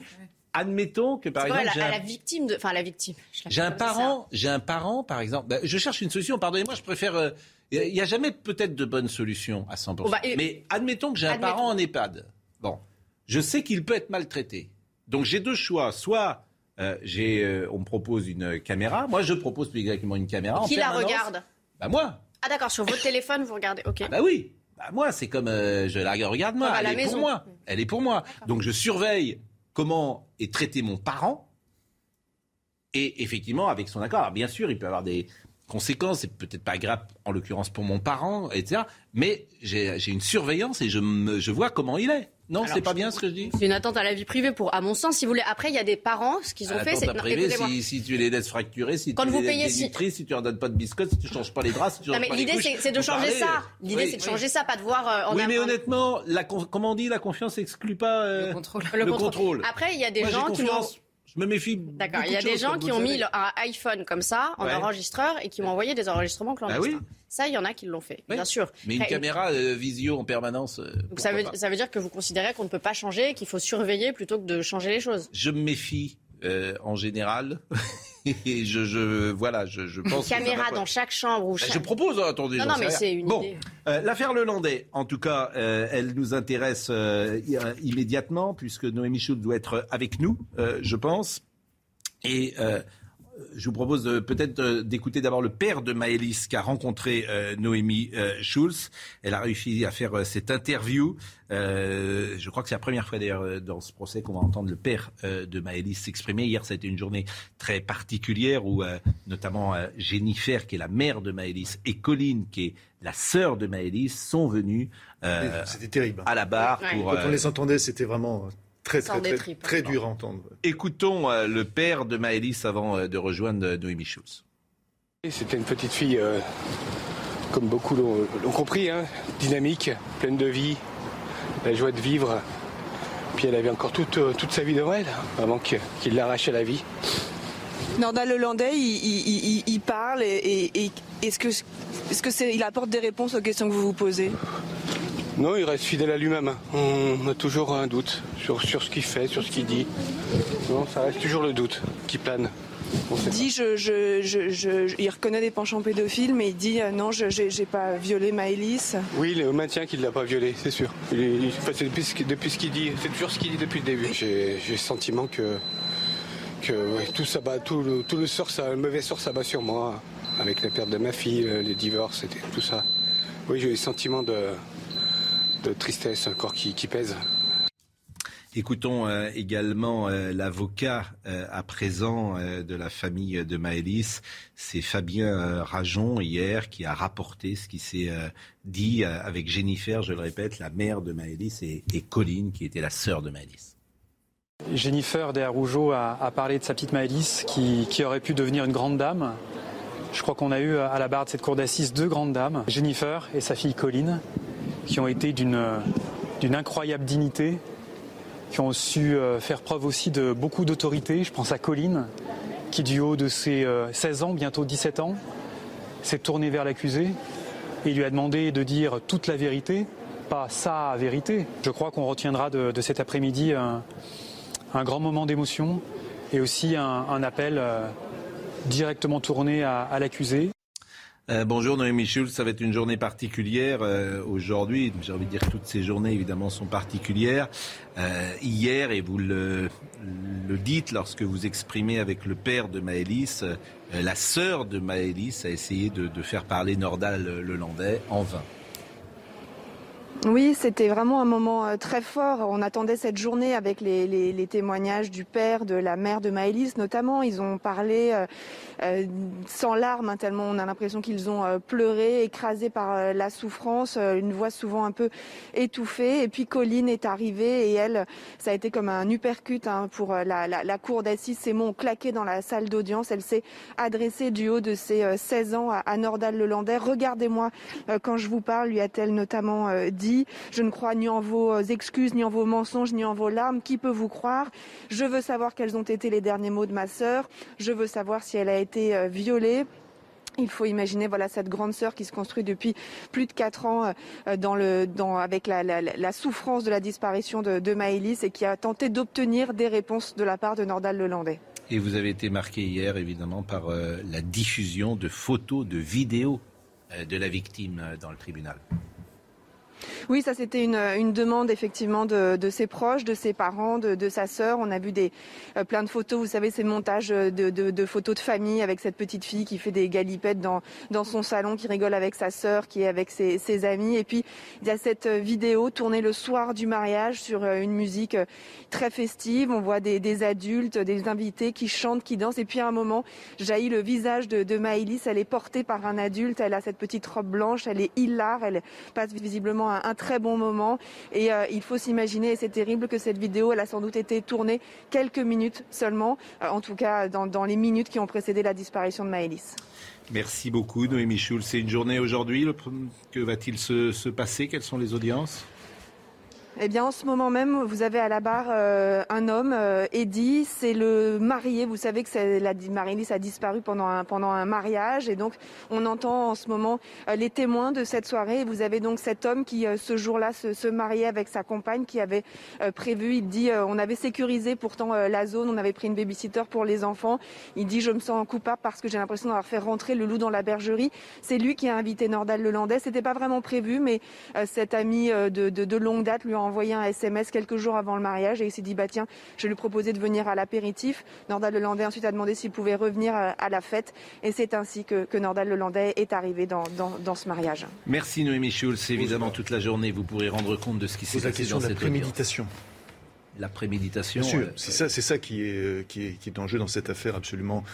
Admettons que par exemple un- la, à la victime de, enfin la victime. Je J'ai un parent, j'ai un parent, par exemple. bah, je cherche une solution. Pardonnez-moi, je préfère. euh, Il n'y a jamais peut-être de bonne solution à 100%. Bon, bah, et- Mais admettons que j'ai un Admettons. parent en EHPAD. Bon, je sais qu'il peut être maltraité. Donc j'ai deux choix. Soit euh, j'ai, euh, on me propose une caméra. Moi, je propose plus exactement une caméra. en Qui la permanence. regarde Bah moi. Ah d'accord, sur votre téléphone, vous regardez. Ok. Bah oui. Bah moi, c'est comme euh, je la regarde moi. Comme à Elle la est maison. pour moi. Elle est pour moi. Donc je surveille comment est traité mon parent. Et effectivement, avec son accord. Alors, bien sûr, il peut avoir des conséquences. C'est peut-être pas grave, en l'occurrence pour mon parent, etc. Mais j'ai j'ai une surveillance et je, me, je vois comment il est. Non, c'est pas bien ce que je dis. C'est une atteinte à la vie privée pour, à mon sens, si vous voulez. Après, il y a des parents, ce qu'ils ont fait, c'est. si, si tu les laisses fracturer, si Quand tu vous les laisses payez, si- si tu leur donnes pas de biscottes, si tu changes pas les draps, si tu Non, changes mais pas les l'idée, c'est c'est de changer ça. L'idée, Oui, c'est de oui. changer ça, pas de voir euh, en Oui, mais honnêtement, la con- comme on dit, la confiance n'exclut pas euh, le contrôle. Le contrôle. Après, il y a des Moi, gens qui m'ont. Je me méfie. D'accord, il y a de des gens qui ont mis un iPhone comme ça en Ouais. enregistreur et qui m'ont envoyé des enregistrements clandestins. oui. Ça, il y en a qui l'ont fait, bien sûr. Mais une Après, caméra euh, visio en permanence. euh, Donc ça veut, pourquoi pas. ça veut dire que vous considérez qu'on ne peut pas changer, qu'il faut surveiller plutôt que de changer les choses. Je me méfie euh, en général. Et je, je voilà, je, pense. Caméra dans chaque chambre ou Ben, chaque... Je propose, hein, attendez. Non, non, mais c'est une bon, idée. euh, l'affaire Lelandais, en tout cas, euh, elle nous intéresse euh, i- immédiatement puisque Noémie Schultz doit être avec nous, euh, je pense. Et je vous propose peut-être d'écouter d'abord le père de Maëlys qui a rencontré Noémie Schulz. Elle a réussi à faire cette interview. je crois que c'est la première fois d'ailleurs dans ce procès qu'on va entendre le père de Maëlys s'exprimer. Hier, ça a été une journée très particulière où notamment Jennifer, qui est la mère de Maëlys, et Colline, qui est la sœur de Maëlys, sont venues terrible. à la barre. Pour, Quand on les entendait, c'était vraiment très, très, très, très, dur à entendre. Écoutons le père de Maëlys avant de rejoindre Noémie Schulz. C'était une petite fille, comme beaucoup l'ont compris, hein, dynamique, pleine de vie, la joie de vivre. Puis elle avait encore toute, toute sa vie devant elle, avant qu'il l'arrache à la vie. Nordal Lelandais, il, il, il, parle et, et, est-ce que, il apporte des réponses aux questions que vous vous posez? Non, il reste fidèle à lui-même. On a toujours un doute sur, sur ce qu'il fait, sur ce qu'il dit. Non, ça reste toujours le doute qui plane. Il dit, je, je, je, il reconnaît des penchants pédophiles, mais il dit euh, non, je n'ai pas violé Maëlys. Oui, il maintient qu'il ne l'a pas violé, c'est sûr. Il, il, depuis, depuis ce qu'il dit, c'est toujours ce qu'il dit depuis le début. J'ai le sentiment que que tout, ça tout, le, tout le, sort, ça, le mauvais sort s'abat sur moi, avec la perte de ma fille, les divorces, tout ça. Oui, j'ai le sentiment de, de, tristesse encore qui, qui pèse. Écoutons euh, également euh, l'avocat euh, à présent de la famille de Maëlys. C'est Fabien Rajon hier qui a rapporté ce qui s'est dit avec Jennifer, je le répète, la mère de Maëlys et, et Colline qui était la sœur de Maëlys. Jennifer de Rougeau a, a, parlé de sa petite Maëlys qui, qui, aurait pu devenir une grande dame. Je crois qu'on a eu à la barre de cette cour d'assises deux grandes dames, Jennifer et sa fille Colline, qui ont été d'une incroyable dignité, qui ont su euh, faire preuve aussi de beaucoup d'autorité. Je pense à Colline, qui du haut de ses 16 euh, ans, bientôt 17 ans, s'est tournée vers l'accusé et lui a demandé de dire toute la vérité, pas sa vérité. Je crois qu'on retiendra de, de cet après-midi un, un grand moment d'émotion et aussi un, un appel euh, directement tourné à, à l'accusé. Euh, bonjour Noémie Schulz, ça va être une journée particulière euh, aujourd'hui. J'ai envie de dire que toutes ces journées évidemment sont particulières. Euh, hier, et vous le, le, dites lorsque vous exprimez avec le père de Maëlys, euh, la sœur de Maëlys a essayé de, de faire parler Nordal Lelandais en vain. Oui, c'était vraiment un moment euh, très fort. On attendait cette journée avec les, les, les témoignages du père, de la mère de Maëlys notamment. Ils ont parlé euh, euh, sans larmes, hein, tellement on a l'impression qu'ils ont euh, pleuré, écrasés par la souffrance, une voix souvent un peu étouffée. Et puis Colline est arrivée et elle, ça a été comme un uppercut hein, pour la, la, la cour d'assises. Ses mots ont claqué dans la salle d'audience. Elle s'est adressée du haut de ses 16 ans à, à Nordal Lelandais. Regardez-moi quand je vous parle, lui a-t-elle notamment dit je ne crois ni en vos euh, excuses, ni en vos mensonges, ni en vos larmes. Qui peut vous croire? Je veux savoir quels ont été les derniers mots de ma sœur. Je veux savoir si elle a été euh, violée. Il faut imaginer voilà cette grande sœur qui se construit depuis plus de quatre ans euh, avec la, souffrance de la disparition de, de Maëlys et qui a tenté d'obtenir des réponses de la part de Nordal Lelandais. Et vous avez été marqué hier évidemment par la diffusion de photos, de vidéos de la victime dans le tribunal. Oui, ça c'était une, demande effectivement de, ses proches, de ses parents, de, sa sœur. On a vu euh, plein de photos, vous savez, ces montages de, de, photos de famille avec cette petite fille qui fait des galipettes dans, son salon, qui rigole avec sa sœur, qui est avec ses, amis. Et puis il y a cette vidéo tournée le soir du mariage sur euh, une musique euh, très festive. On voit des, des adultes, des invités qui chantent, qui dansent. Et puis à un moment, jaillit le visage de, de Maëlys. Elle est portée par un adulte. Elle a cette petite robe blanche. Elle est hilar. Elle passe visiblement un, très bon moment. Et euh, il faut s'imaginer, et c'est terrible, que cette vidéo, elle a sans doute été tournée quelques minutes seulement, euh, en tout cas dans, les minutes qui ont précédé la disparition de Maëlys. Merci beaucoup, Noémie Schulz. C'est une journée aujourd'hui. Que va-t-il se passer? Quelles sont les audiences? Eh bien, en ce moment même, vous avez à la barre euh, un homme, euh, Eddie, c'est le marié. Vous savez que la Marie-Lys a disparu pendant un, pendant un mariage, et donc on entend en ce moment euh, les témoins de cette soirée. Vous avez donc cet homme qui, euh, ce jour-là, se, se, mariait avec sa compagne, qui avait euh, prévu. Il dit, on avait sécurisé pourtant la zone, on avait pris une babysitter pour les enfants. Il dit, je me sens coupable parce que j'ai l'impression d'avoir fait rentrer le loup dans la bergerie. C'est lui qui a invité Nordal Lelandais. C'était pas vraiment prévu, mais cet ami de, de, de longue date lui a envoyé un SMS quelques jours avant le mariage et il s'est dit bah tiens, je lui proposais de venir à l'apéritif. Nordal Lelandais ensuite a demandé s'il pouvait revenir à la fête et c'est ainsi que, que Nordal Lelandais est arrivé dans, dans, ce mariage. Merci Noémie Schulz. Évidemment, toute la journée, vous pourrez rendre compte de ce qui s'est passé dans cette préméditation. La préméditation. Bien sûr, euh, c'est ça, c'est ça qui est, euh, qui, est, qui est en jeu dans cette affaire absolument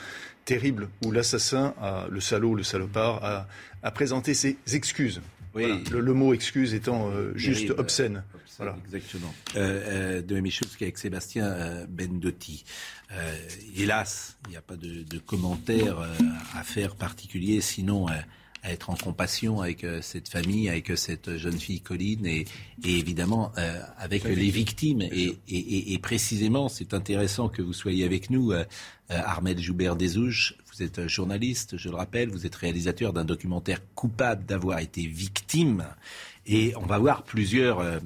terrible où l'assassin, le salaud, le salopard, a, a présenté ses excuses. Oui. Le, mot excuse étant euh, juste obscène. Voilà. Exactement. Euh, de Schulz avec Sébastien euh, Bendotti. Euh, hélas, il n'y a pas de, de commentaires euh, à faire particulier, sinon à être en compassion avec cette famille, avec cette jeune fille Colline et, et évidemment avec les victimes. Et, et, et, précisément, c'est intéressant que vous soyez avec nous, Armel Joubert-Desouches. Vous êtes journaliste, je le rappelle, vous êtes réalisateur d'un documentaire coupable d'avoir été victime. Et on va voir plusieurs euh,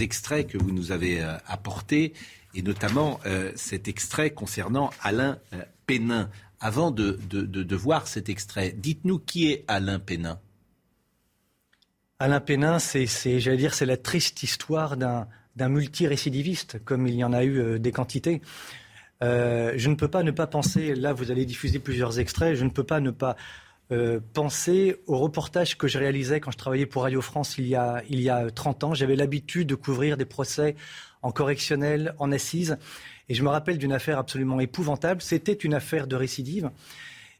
extraits que vous nous avez euh, apportés, et notamment euh, cet extrait concernant Alain Pénin. Avant de, de, voir cet extrait, dites-nous qui est Alain Pénin. Alain Pénin, c'est, j'allais dire, c'est la triste histoire d'un, d'un multirécidiviste, comme il y en a eu des quantités. Je ne peux pas ne pas penser, là vous allez diffuser plusieurs extraits, je ne peux pas ne pas euh, penser au reportage que je réalisais quand je travaillais pour Radio France il y a, il y a 30 ans. J'avais l'habitude de couvrir des procès en correctionnel, en assises. Et je me rappelle d'une affaire absolument épouvantable. C'était une affaire de récidive.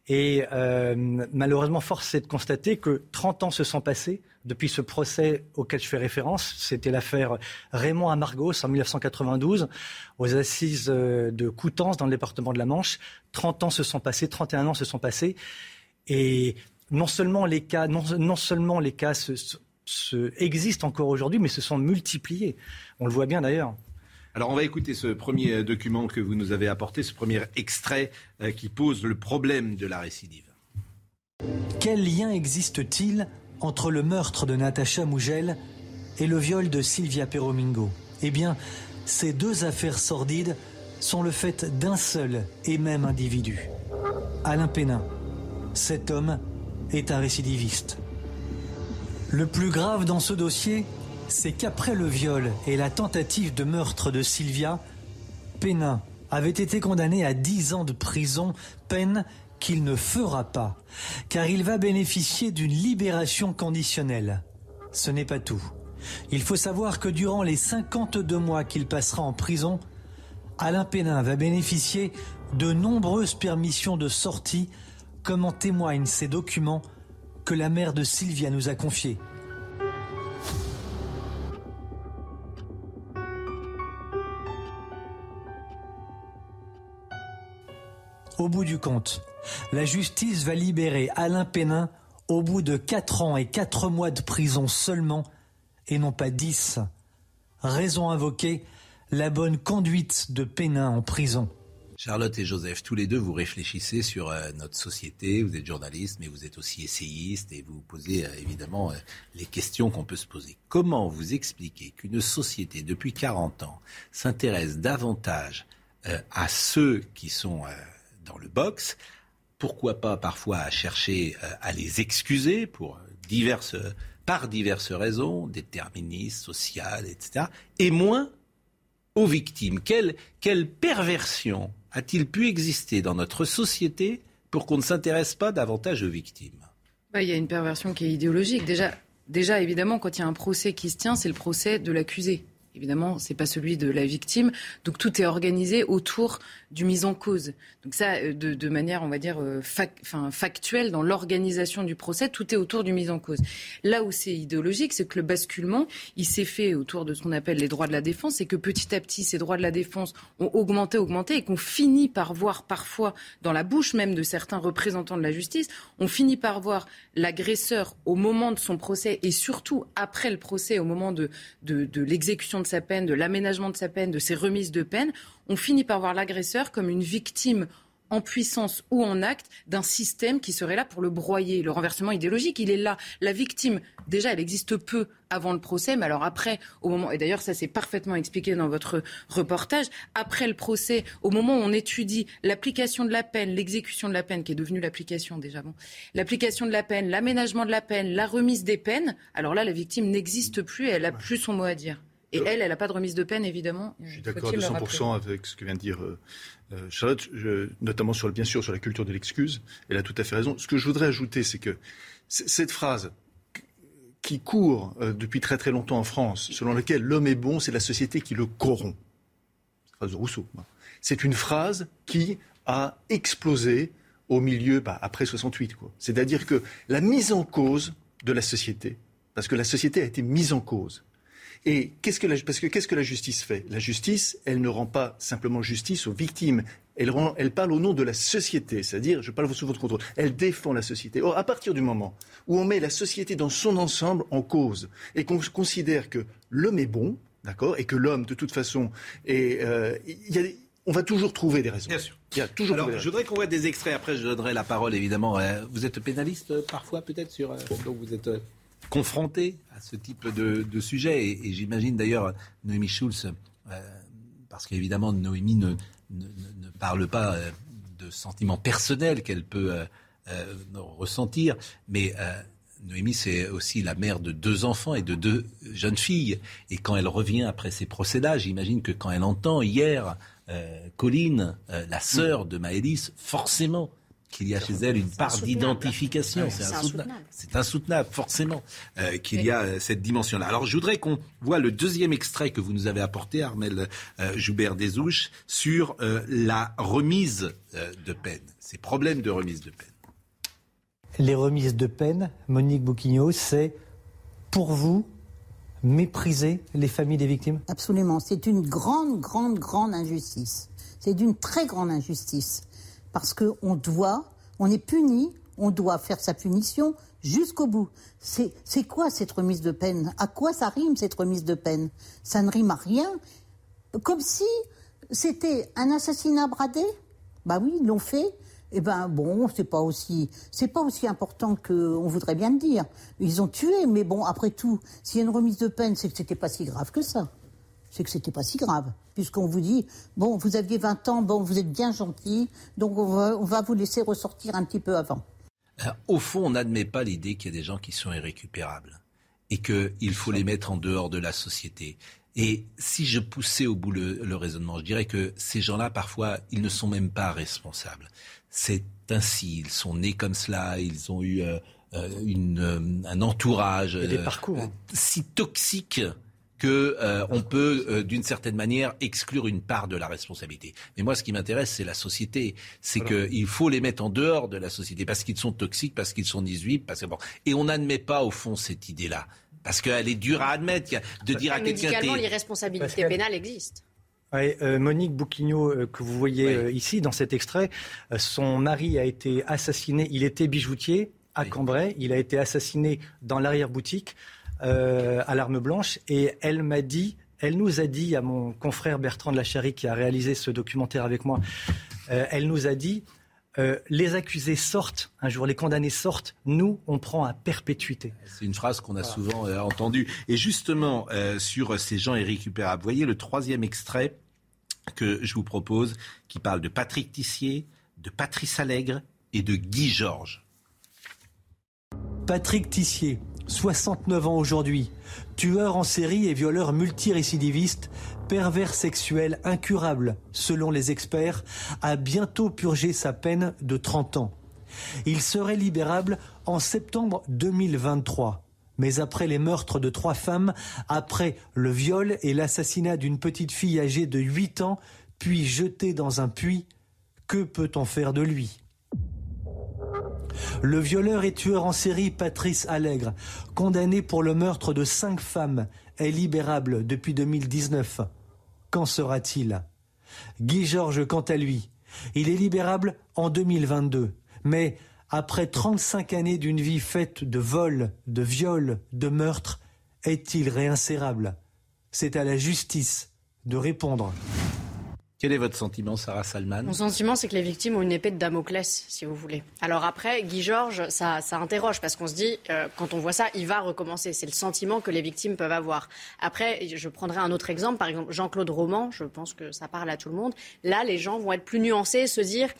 Et euh, malheureusement, force est de constater que 30 ans se sont passés depuis ce procès auquel je fais référence. C'était l'affaire Raymond Amargos en 1992, aux assises euh, de Coutances dans le département de la Manche. 30 ans se sont passés, 31 ans se sont passés. Et non seulement les cas, non, seulement les cas existent encore aujourd'hui, mais se sont multipliés. On le voit bien d'ailleurs. Alors on va écouter ce premier document que vous nous avez apporté, ce premier extrait euh, qui pose le problème de la récidive. Quel lien existe-t-il entre le meurtre de Natacha Mougel et le viol de Sylvia Peromingo Eh bien, ces deux affaires sordides sont le fait d'un seul et même individu, Alain Pénin cet homme est un récidiviste. Le plus grave dans ce dossier, c'est qu'après le viol et la tentative de meurtre de Sylvia, Pénin avait été condamné à 10 ans de prison, peine qu'il ne fera pas, car il va bénéficier d'une libération conditionnelle. Ce n'est pas tout. Il faut savoir que durant les 52 mois qu'il passera en prison, Alain Pénin va bénéficier de nombreuses permissions de sortie comme en témoignent ces documents que la mère de Sylvia nous a confiés. Au bout du compte, la justice va libérer Alain Pénin au bout de 4 ans et 4 mois de prison seulement, et non pas 10. Raison invoquée, la bonne conduite de Pénin en prison. Charlotte et Joseph, tous les deux, vous réfléchissez sur euh, notre société. Vous êtes journaliste, mais vous êtes aussi essayiste et vous posez euh, évidemment euh, les questions qu'on peut se poser. Comment vous expliquez qu'une société, depuis 40 ans, s'intéresse davantage à ceux qui sont dans le box Pourquoi pas parfois chercher à les excuser pour diverses, par diverses raisons, déterministes, sociales, etc. Et moins aux victimes. Quelle, quelle perversion a-t-il pu exister dans notre société pour qu'on ne s'intéresse pas davantage aux victimes? Bah, Il y a une perversion qui est idéologique. Déjà, déjà, évidemment, quand il y a un procès qui se tient, c'est le procès de l'accusé. Évidemment, c'est pas celui de la victime. Donc tout est organisé autour du mise en cause. Donc ça, euh, de, manière, on va dire, euh, factuelle dans l'organisation du procès, tout est autour du mise en cause. Là où c'est idéologique, c'est que le basculement, il s'est fait autour de ce qu'on appelle les droits de la défense, et que petit à petit, ces droits de la défense ont augmenté, augmenté, et qu'on finit par voir parfois, dans la bouche même de certains représentants de la justice, on finit par voir l'agresseur au moment de son procès, et surtout après le procès, au moment de, de, de l'exécution de sa peine, de l'aménagement de sa peine, de ses remises de peine, on finit par voir l'agresseur comme une victime en puissance ou en acte d'un système qui serait là pour le broyer. Le renversement idéologique, il est là. La victime, déjà, elle existe peu avant le procès, mais alors après, au moment, et d'ailleurs ça c'est parfaitement expliqué dans votre reportage, après le procès, au moment où on étudie l'application de la peine, l'exécution de la peine, qui est devenue l'application déjà, bon, l'application de la peine, l'aménagement de la peine, la remise des peines, alors là, la victime n'existe plus et elle n'a plus son mot à dire. Et elle, elle n'a pas de remise de peine, évidemment. Je suis d'accord à 200% avec ce que vient de dire euh, euh, Charlotte, notamment sur, bien sûr sur la culture de l'excuse. Elle a tout à fait raison. Ce que je voudrais ajouter, c'est que cette phrase qui court euh, depuis très très longtemps en France, selon laquelle l'homme est bon, c'est la société qui le corrompt. Phrase de Rousseau. C'est une phrase qui a explosé au milieu, bah, après 68. C'est-à-dire que la mise en cause de la société, parce que la société a été mise en cause, et qu'est-ce que la, parce que qu'est-ce que la justice fait? La justice, elle ne rend pas simplement justice aux victimes. Elle, rend, elle parle au nom de la société, c'est-à-dire, je parle sous votre contrôle, elle défend la société. Or, à partir du moment où on met la société dans son ensemble en cause et qu'on considère que l'homme est bon, d'accord, et que l'homme, de toute façon, est, euh, y a, on va toujours trouver des raisons. Bien sûr. Il y a toujours Alors, je voudrais qu'on voit des extraits. Après, je donnerai la parole, évidemment. Euh, vous êtes pénaliste, euh, parfois, peut-être, sur. donc, vous êtes confronté à ce type de, sujet. Et, j'imagine d'ailleurs Noémie Schulz, euh, parce qu'évidemment Noémie ne, ne, parle pas euh, de sentiments personnels qu'elle peut euh, ressentir, mais Noémie, c'est aussi la mère de deux enfants et de deux jeunes filles. Et quand elle revient après ces procédats, j'imagine que quand elle entend hier Colline, la sœur de Maëlys, forcément, qu'il y a chez elle une part d'identification. C'est insoutenable. C'est insoutenable, forcément, euh, qu'il y a euh, cette dimension-là. Alors, je voudrais qu'on voit le deuxième extrait que vous nous avez apporté, Armel euh, Joubert-Desouches, sur la remise de peine, ces problèmes de remise de peine. Les remises de peine, Monique Bouquignot, c'est pour vous mépriser les familles des victimes? Absolument. C'est une grande, grande, grande injustice. C'est d'une très grande injustice parce qu'on doit, on est puni, on doit faire sa punition jusqu'au bout. C'est quoi cette remise de peine? À quoi ça rime cette remise de peine? Ça ne rime à rien. Comme si c'était un assassinat bradé? Bah oui, ils l'ont fait. Eh ben bon, c'est pas c'est pas aussi important qu'on voudrait bien le dire. Ils ont tué, mais bon, après tout, s'il y a une remise de peine, c'est que c'était pas si grave que ça c'est que c'était pas si grave, puisqu'on vous dit bon, vous aviez 20 ans, bon, vous êtes bien gentil, donc on va, vous laisser ressortir un petit peu avant. au fond, on n'admet pas l'idée qu'il y a des gens qui sont irrécupérables et qu'il faut les mettre en dehors de la société. Et si je poussais au bout le, raisonnement, je dirais que ces gens-là, parfois, ils ne sont même pas responsables. C'est ainsi, ils sont nés comme cela, ils ont eu euh, euh, une, euh, un entourage des parcours. Hein. si toxique que euh, on peut, euh, d'une certaine manière, exclure une part de la responsabilité. Mais moi, ce qui m'intéresse, c'est la société. C'est qu'il faut les mettre en dehors de la société parce qu'ils sont toxiques, parce qu'ils sont 18, parce que bon. Et on n'admet pas au fond cette idée-là. Parce qu'elle est dure à admettre, de dire à quelqu'un... Médicalement, l'irresponsabilité pénale existe. Euh, Monique Bouquignot, que vous voyez ici dans cet extrait, son mari a été assassiné, il était bijoutier à Cambrai, il a été assassiné dans l'arrière-boutique. Euh, à l'arme blanche. Et elle m'a dit, elle nous a dit, à mon confrère Bertrand de la Charrie qui a réalisé ce documentaire avec moi, euh, elle nous a dit, euh, les accusés sortent un jour, les condamnés sortent, nous, on prend à perpétuité. C'est une phrase qu'on a souvent entendue. Et justement, sur ces gens irrécupérables, vous voyez le troisième extrait que je vous propose, qui parle de Patrick Tissier, de Patrice Allègre et de Guy Georges. Patrick Tissier, 69 ans aujourd'hui, tueur en série et violeur multirécidiviste, pervers sexuel incurable, selon les experts, a bientôt purgé sa peine de 30 ans. Il serait libérable en septembre 2023. Mais après les meurtres de trois femmes, après le viol et l'assassinat d'une petite fille âgée de 8 ans, puis jetée dans un puits, que peut-on faire de lui? Le violeur et tueur en série Patrice Allègre, condamné pour le meurtre de cinq femmes, est libérable depuis 2019. Qu'en sera-t-il? Guy Georges, quant à lui, il est libérable en 2022. Mais après 35 années d'une vie faite de vols, de viols, de meurtres, est-il réinsérable? C'est à la justice de répondre. Quel est votre sentiment, Sarah Salman Mon sentiment, c'est que les victimes ont une épée de Damoclès, si vous voulez. Alors après, Guy Georges, ça, ça interroge, parce qu'on se dit, euh, quand on voit ça, il va recommencer. C'est le sentiment que les victimes peuvent avoir. Après, je prendrai un autre exemple, par exemple Jean-Claude Roman, je pense que ça parle à tout le monde. Là, les gens vont être plus nuancés, se dire,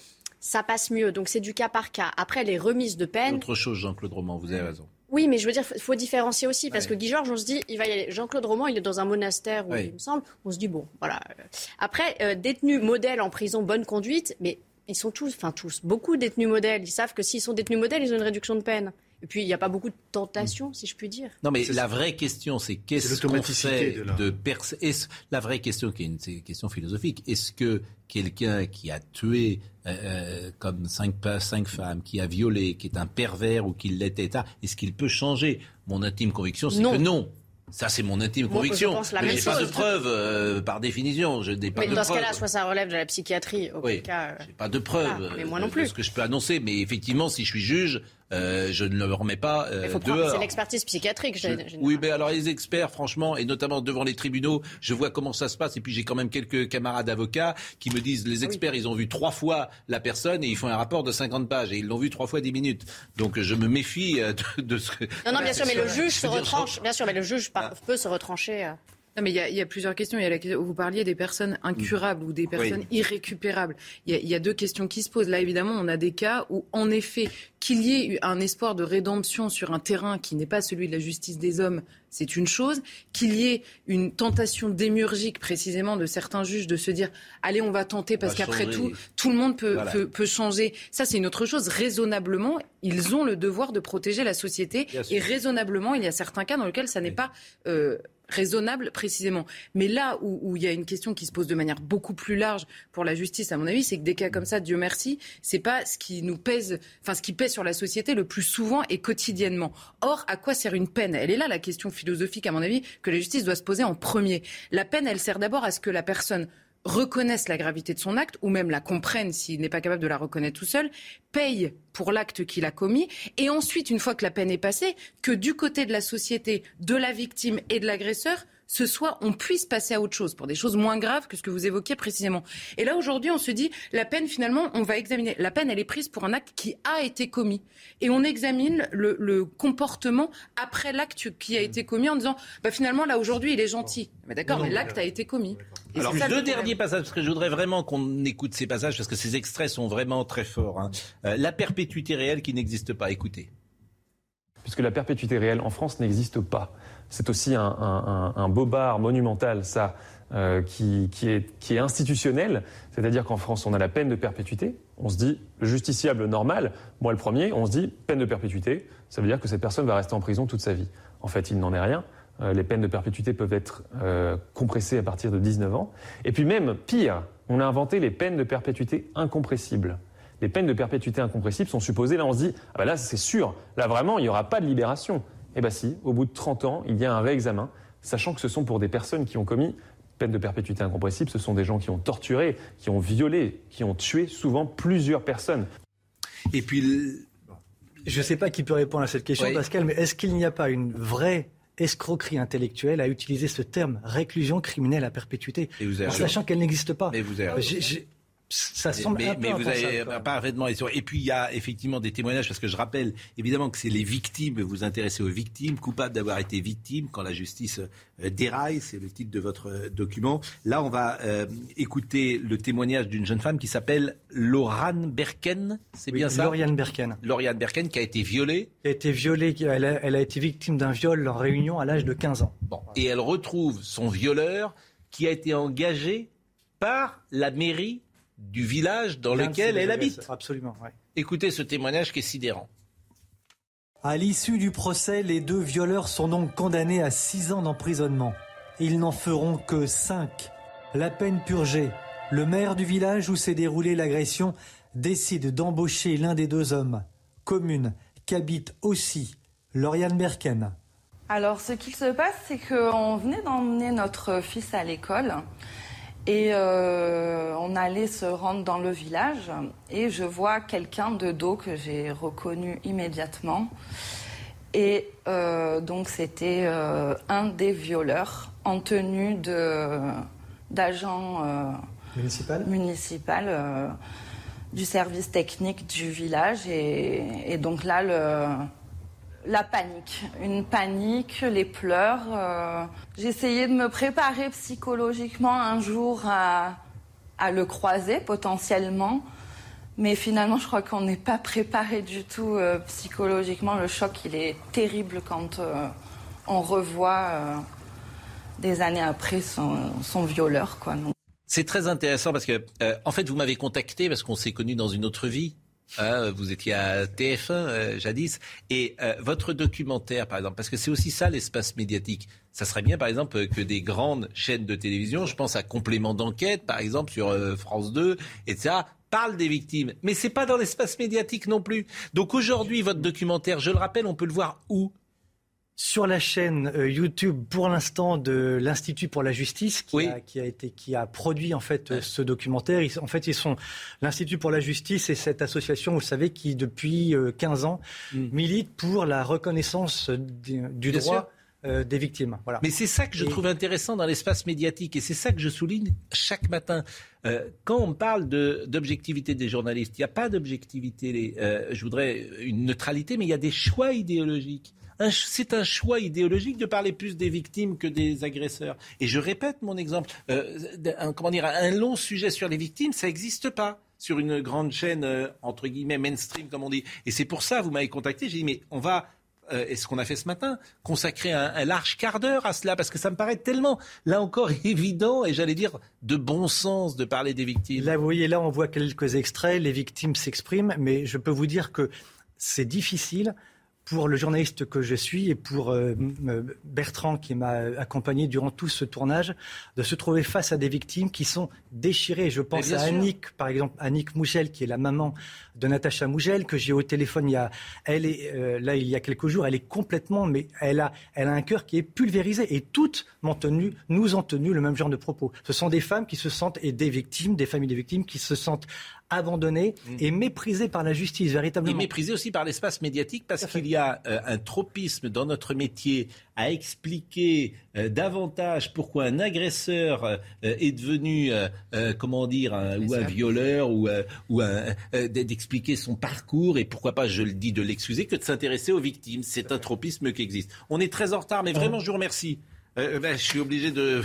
ça passe mieux. Donc c'est du cas par cas. Après, les remises de peine... Autre chose, Jean-Claude Roman, vous avez raison. Oui, mais je veux dire, il faut différencier aussi, parce que Guy Georges, on se dit, il va y aller. Jean-Claude Roman, il est dans un monastère, où, Oui. il me semble. On se dit, bon, voilà. Après, euh, détenus modèles en prison, bonne conduite, mais ils sont tous, enfin tous, beaucoup détenus modèles. Ils savent que s'ils sont détenus modèles, ils ont une réduction de peine. Et puis, il n'y a pas beaucoup de tentation, si je puis dire. Non, mais la vraie question, c'est qu'est-ce qu'on fait de la- de pers- est-ce- La vraie question, qui est une, question philosophique, est-ce que quelqu'un qui a tué euh, euh, comme cinq, femmes, qui a violé, qui est un pervers ou qui l'était, est-ce qu'il peut changer? Mon intime conviction, c'est Non. que non. Ça, c'est mon intime Moi, conviction. je pense la Mais même pas de preuves, euh, par définition. Je n'ai pas Mais de dans ce cas-là, soit ça relève de la psychiatrie, auquel Oui. cas. euh, Pas de preuves. Mais moi non de plus. ce que je peux annoncer. Mais effectivement, si je suis juge, euh, je ne le remets pas euh, Il faut prendre, c'est l'expertise psychiatrique. Oui, mais alors les experts, franchement, et notamment devant les tribunaux, je vois comment ça se passe. Et puis j'ai quand même quelques camarades avocats qui me disent, les experts, ils ont vu trois fois la personne et ils font un rapport de 50 pages et ils l'ont vu trois fois 10 minutes. Donc je me méfie euh, de, de ce que... Non, non, bien sûr, mais le juge se retranche. Bien sûr, mais le juge Ah. peut se retrancher. Non, mais il y, y a plusieurs questions. Il y a la question- vous parliez des personnes incurables ou des personnes irrécupérables. Il y, y a deux questions qui se posent. Là, évidemment, on a des cas où, en effet, qu'il y ait eu un espoir de rédemption sur un terrain qui n'est pas celui de la justice des hommes, c'est une chose. Qu'il y ait une tentation démiurgique, précisément, de certains juges de se dire allez, on va tenter parce qu'après tout, tout le monde peut, Voilà. peut, peut changer. Ça, c'est une autre chose. Raisonnablement, ils ont le devoir de protéger la société. Et raisonnablement, il y a certains cas dans lesquels ça n'est pas euh, raisonnable précisément. Mais là où, où il y a une question qui se pose de manière beaucoup plus large pour la justice, à mon avis, c'est que des cas comme ça, Dieu merci, c'est pas ce qui nous pèse, enfin ce qui pèse sur la société le plus souvent et quotidiennement. Or, à quoi sert une peine? Elle est là la question philosophique, à mon avis, que la justice doit se poser en premier. La peine, elle sert d'abord à ce que la personne reconnaisse la gravité de son acte, ou même la comprenne s'il n'est pas capable de la reconnaître tout seul, paye pour l'acte qu'il a commis, et ensuite, une fois que la peine est passée, que du côté de la société, de la victime et de l'agresseur, ce soit on puisse passer à autre chose, pour des choses moins graves que ce que vous évoquiez précisément. Et là, aujourd'hui, on se dit, la peine, finalement, on va examiner. La peine, elle est prise pour un acte qui a été commis. Et on examine le, le comportement après l'acte qui a été commis en disant, bah, finalement, là, aujourd'hui, il est gentil. Mais d'accord, mais l'acte a été commis. Et Alors, deux problème. derniers passages, parce que je voudrais vraiment qu'on écoute ces passages, parce que ces extraits sont vraiment très forts. hein. Euh, la perpétuité réelle qui n'existe pas. Écoutez. puisque la perpétuité réelle en France n'existe pas. C'est aussi un, un, un, un bobard monumental, ça, euh, qui, qui, est, qui est institutionnel. C'est-à-dire qu'en France, on a la peine de perpétuité. On se dit, le justiciable normal, moi le premier, on se dit, peine de perpétuité, ça veut dire que cette personne va rester en prison toute sa vie. En fait, il n'en est rien. Euh, les peines de perpétuité peuvent être euh, compressées à partir de 19 ans. Et puis même, pire, on a inventé les peines de perpétuité incompressibles. Les peines de perpétuité incompressibles sont supposées, là on se dit, ah ben là c'est sûr, là vraiment il n'y aura pas de libération. Eh bien si, au bout de 30 ans, il y a un réexamen, sachant que ce sont pour des personnes qui ont commis peine de perpétuité incompressible, ce sont des gens qui ont torturé, qui ont violé, qui ont tué souvent plusieurs personnes. Et puis... Je ne sais pas qui peut répondre à cette question, Oui. Pascal, mais est-ce qu'il n'y a pas une vraie escroquerie intellectuelle à utiliser ce terme réclusion criminelle à perpétuité, Et vous avez en sachant qu'elle n'existe pas Mais vous avez raison. J'ai- j'ai- Ça semble mais, un peu mais vous avez parfaitement raison. Et puis il y a effectivement des témoignages parce que je rappelle évidemment que c'est les victimes. Vous vous intéressez aux victimes, coupables d'avoir été victimes quand la justice euh, déraille. C'est le titre de votre euh, document. Là, on va euh, écouter le témoignage d'une jeune femme qui s'appelle Laurane Berken. C'est Oui, bien ça? Lauriane Berken. Lauriane Berken qui a été violée. Qui a été violée, elle a, elle a été victime d'un viol en réunion à l'âge de 15 ans. Bon, et elle retrouve son violeur qui a été engagé par la mairie du village dans lequel elle habite. Absolument, ouais. Écoutez ce témoignage qui est sidérant. À l'issue du procès, les deux violeurs sont donc condamnés à 6 ans d'emprisonnement. Ils n'en feront que 5. La peine purgée, le maire du village où s'est déroulée l'agression décide d'embaucher l'un des deux hommes, commune, qu'habite aussi Lauriane Berken. Alors, ce qu'il se passe, c'est qu'on venait d'emmener notre fils à l'école et euh, on allait se rendre dans le village et je vois quelqu'un de dos que j'ai reconnu immédiatement. Et euh, donc, c'était euh, un des violeurs en tenue de- d'agent Municipal? municipal du service technique du village. Et, et donc là, le, la panique. Une panique, les pleurs. euh, J'essayais de me préparer psychologiquement un jour à, le croiser potentiellement. Mais finalement, je crois qu'on n'est pas préparé du tout euh, psychologiquement. Le choc, il est terrible quand euh, on revoit des années après son, violeur. C'est très intéressant parce que, en fait, vous m'avez contacté parce qu'on s'est connus dans une autre vie. Hein, vous étiez à TF1 jadis. Et votre documentaire, par exemple, parce que c'est aussi ça l'espace médiatique. Ça serait bien, par exemple, que des grandes chaînes de télévision, je pense à Complément d'enquête, par exemple, sur France 2, etc., parle des victimes, mais c'est pas dans l'espace médiatique non plus. Donc aujourd'hui, votre documentaire, je le rappelle, on peut le voir où? Sur la chaîne euh, YouTube pour l'instant de l'Institut pour la justice qui, a, qui, a, été qui a produit en fait ce documentaire. en fait, ils sont l'Institut pour la justice et cette association, vous savez, qui depuis 15 euh, ans mm. milite pour la reconnaissance du, droit euh, des victimes. Voilà. Mais c'est ça que je trouve intéressant dans l'espace médiatique et c'est ça que je souligne chaque matin. Euh, quand on parle d'objectivité des journalistes, il n'y a pas d'objectivité. Euh, je voudrais une neutralité, mais il y a des choix idéologiques. C'est un choix idéologique de parler plus des victimes que des agresseurs. Et je répète mon exemple. un, comment dire, un long sujet sur les victimes, ça n'existe pas sur une grande chaîne entre guillemets mainstream comme on dit. Et c'est pour ça vous m'avez contacté. J'ai dit mais on va euh, et ce qu'on a fait ce matin, consacrer un, large quart d'heure à cela, parce que ça me paraît tellement, là encore, évident, et j'allais dire, de bon sens de parler des victimes. Là, vous voyez, là, on voit quelques extraits, les victimes s'expriment, mais je peux vous dire que c'est difficile pour le journaliste que je suis et pour euh, Bertrand qui m'a accompagné durant tout ce tournage, de se trouver face à des victimes qui sont déchirées. Je pense à Annick, par exemple, Annick Mougel, qui est la maman de Natacha Mougel, que j'ai au téléphone il y a, elle est, euh, là, il y a quelques jours. Elle est complètement, mais elle a, elle a un cœur qui est pulvérisé. Et toutes m'ont tenu, nous ont tenu le même genre de propos. Ce sont des femmes qui se sentent, et des victimes, des familles des victimes, qui se sentent abandonnées mm. et méprisées par la justice, véritablement. Et méprisées aussi par l'espace médiatique, parce qu'il y a euh, un tropisme dans notre métier à expliquer euh, davantage pourquoi un agresseur euh, est devenu, euh, comment dire, un, ou un violeur, ou, ou d'expliquer son parcours, et pourquoi pas, je le dis, de l'excuser, que de s'intéresser aux victimes. C'est un tropisme qui existe. On est très en retard, mais vraiment, je vous remercie. Euh, ben, je suis obligé de.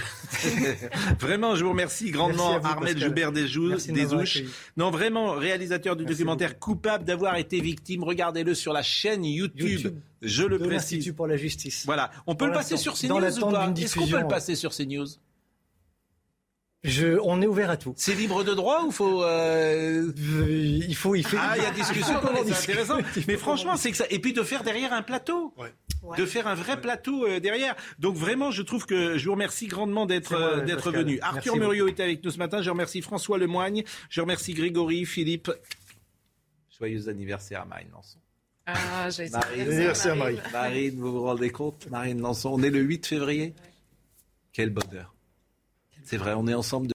vraiment, je vous remercie grandement, Armel Joubert Desouches. Non, vraiment, réalisateur du documentaire coupable d'avoir été victime. Regardez-le sur la chaîne YouTube. je le de l'Institut pour la justice. Voilà. On peut le passer sur CNews ou pas Est-ce qu'on peut le passer sur CNews? Je, on est ouvert à tout. C'est libre de droit ou faut euh... Il faut, il fait. Ah, il y a discussion. c'est intéressant. Mais franchement, c'est que ça. Et puis de faire derrière un plateau. Ouais de faire un vrai plateau euh, derrière. Donc vraiment, je trouve que je vous remercie grandement d'être euh, d'être venu. Arthur Muriot était avec nous ce matin. Je remercie François Lemoigne. Je remercie Grégory, Philippe. Joyeux anniversaire à Marine Lançon. Ah, joyeux anniversaire Marine. Marine, vous vous rendez compte? Marine Lançon, on est le 8 février. Quel bonheur. C'est vrai, on est ensemble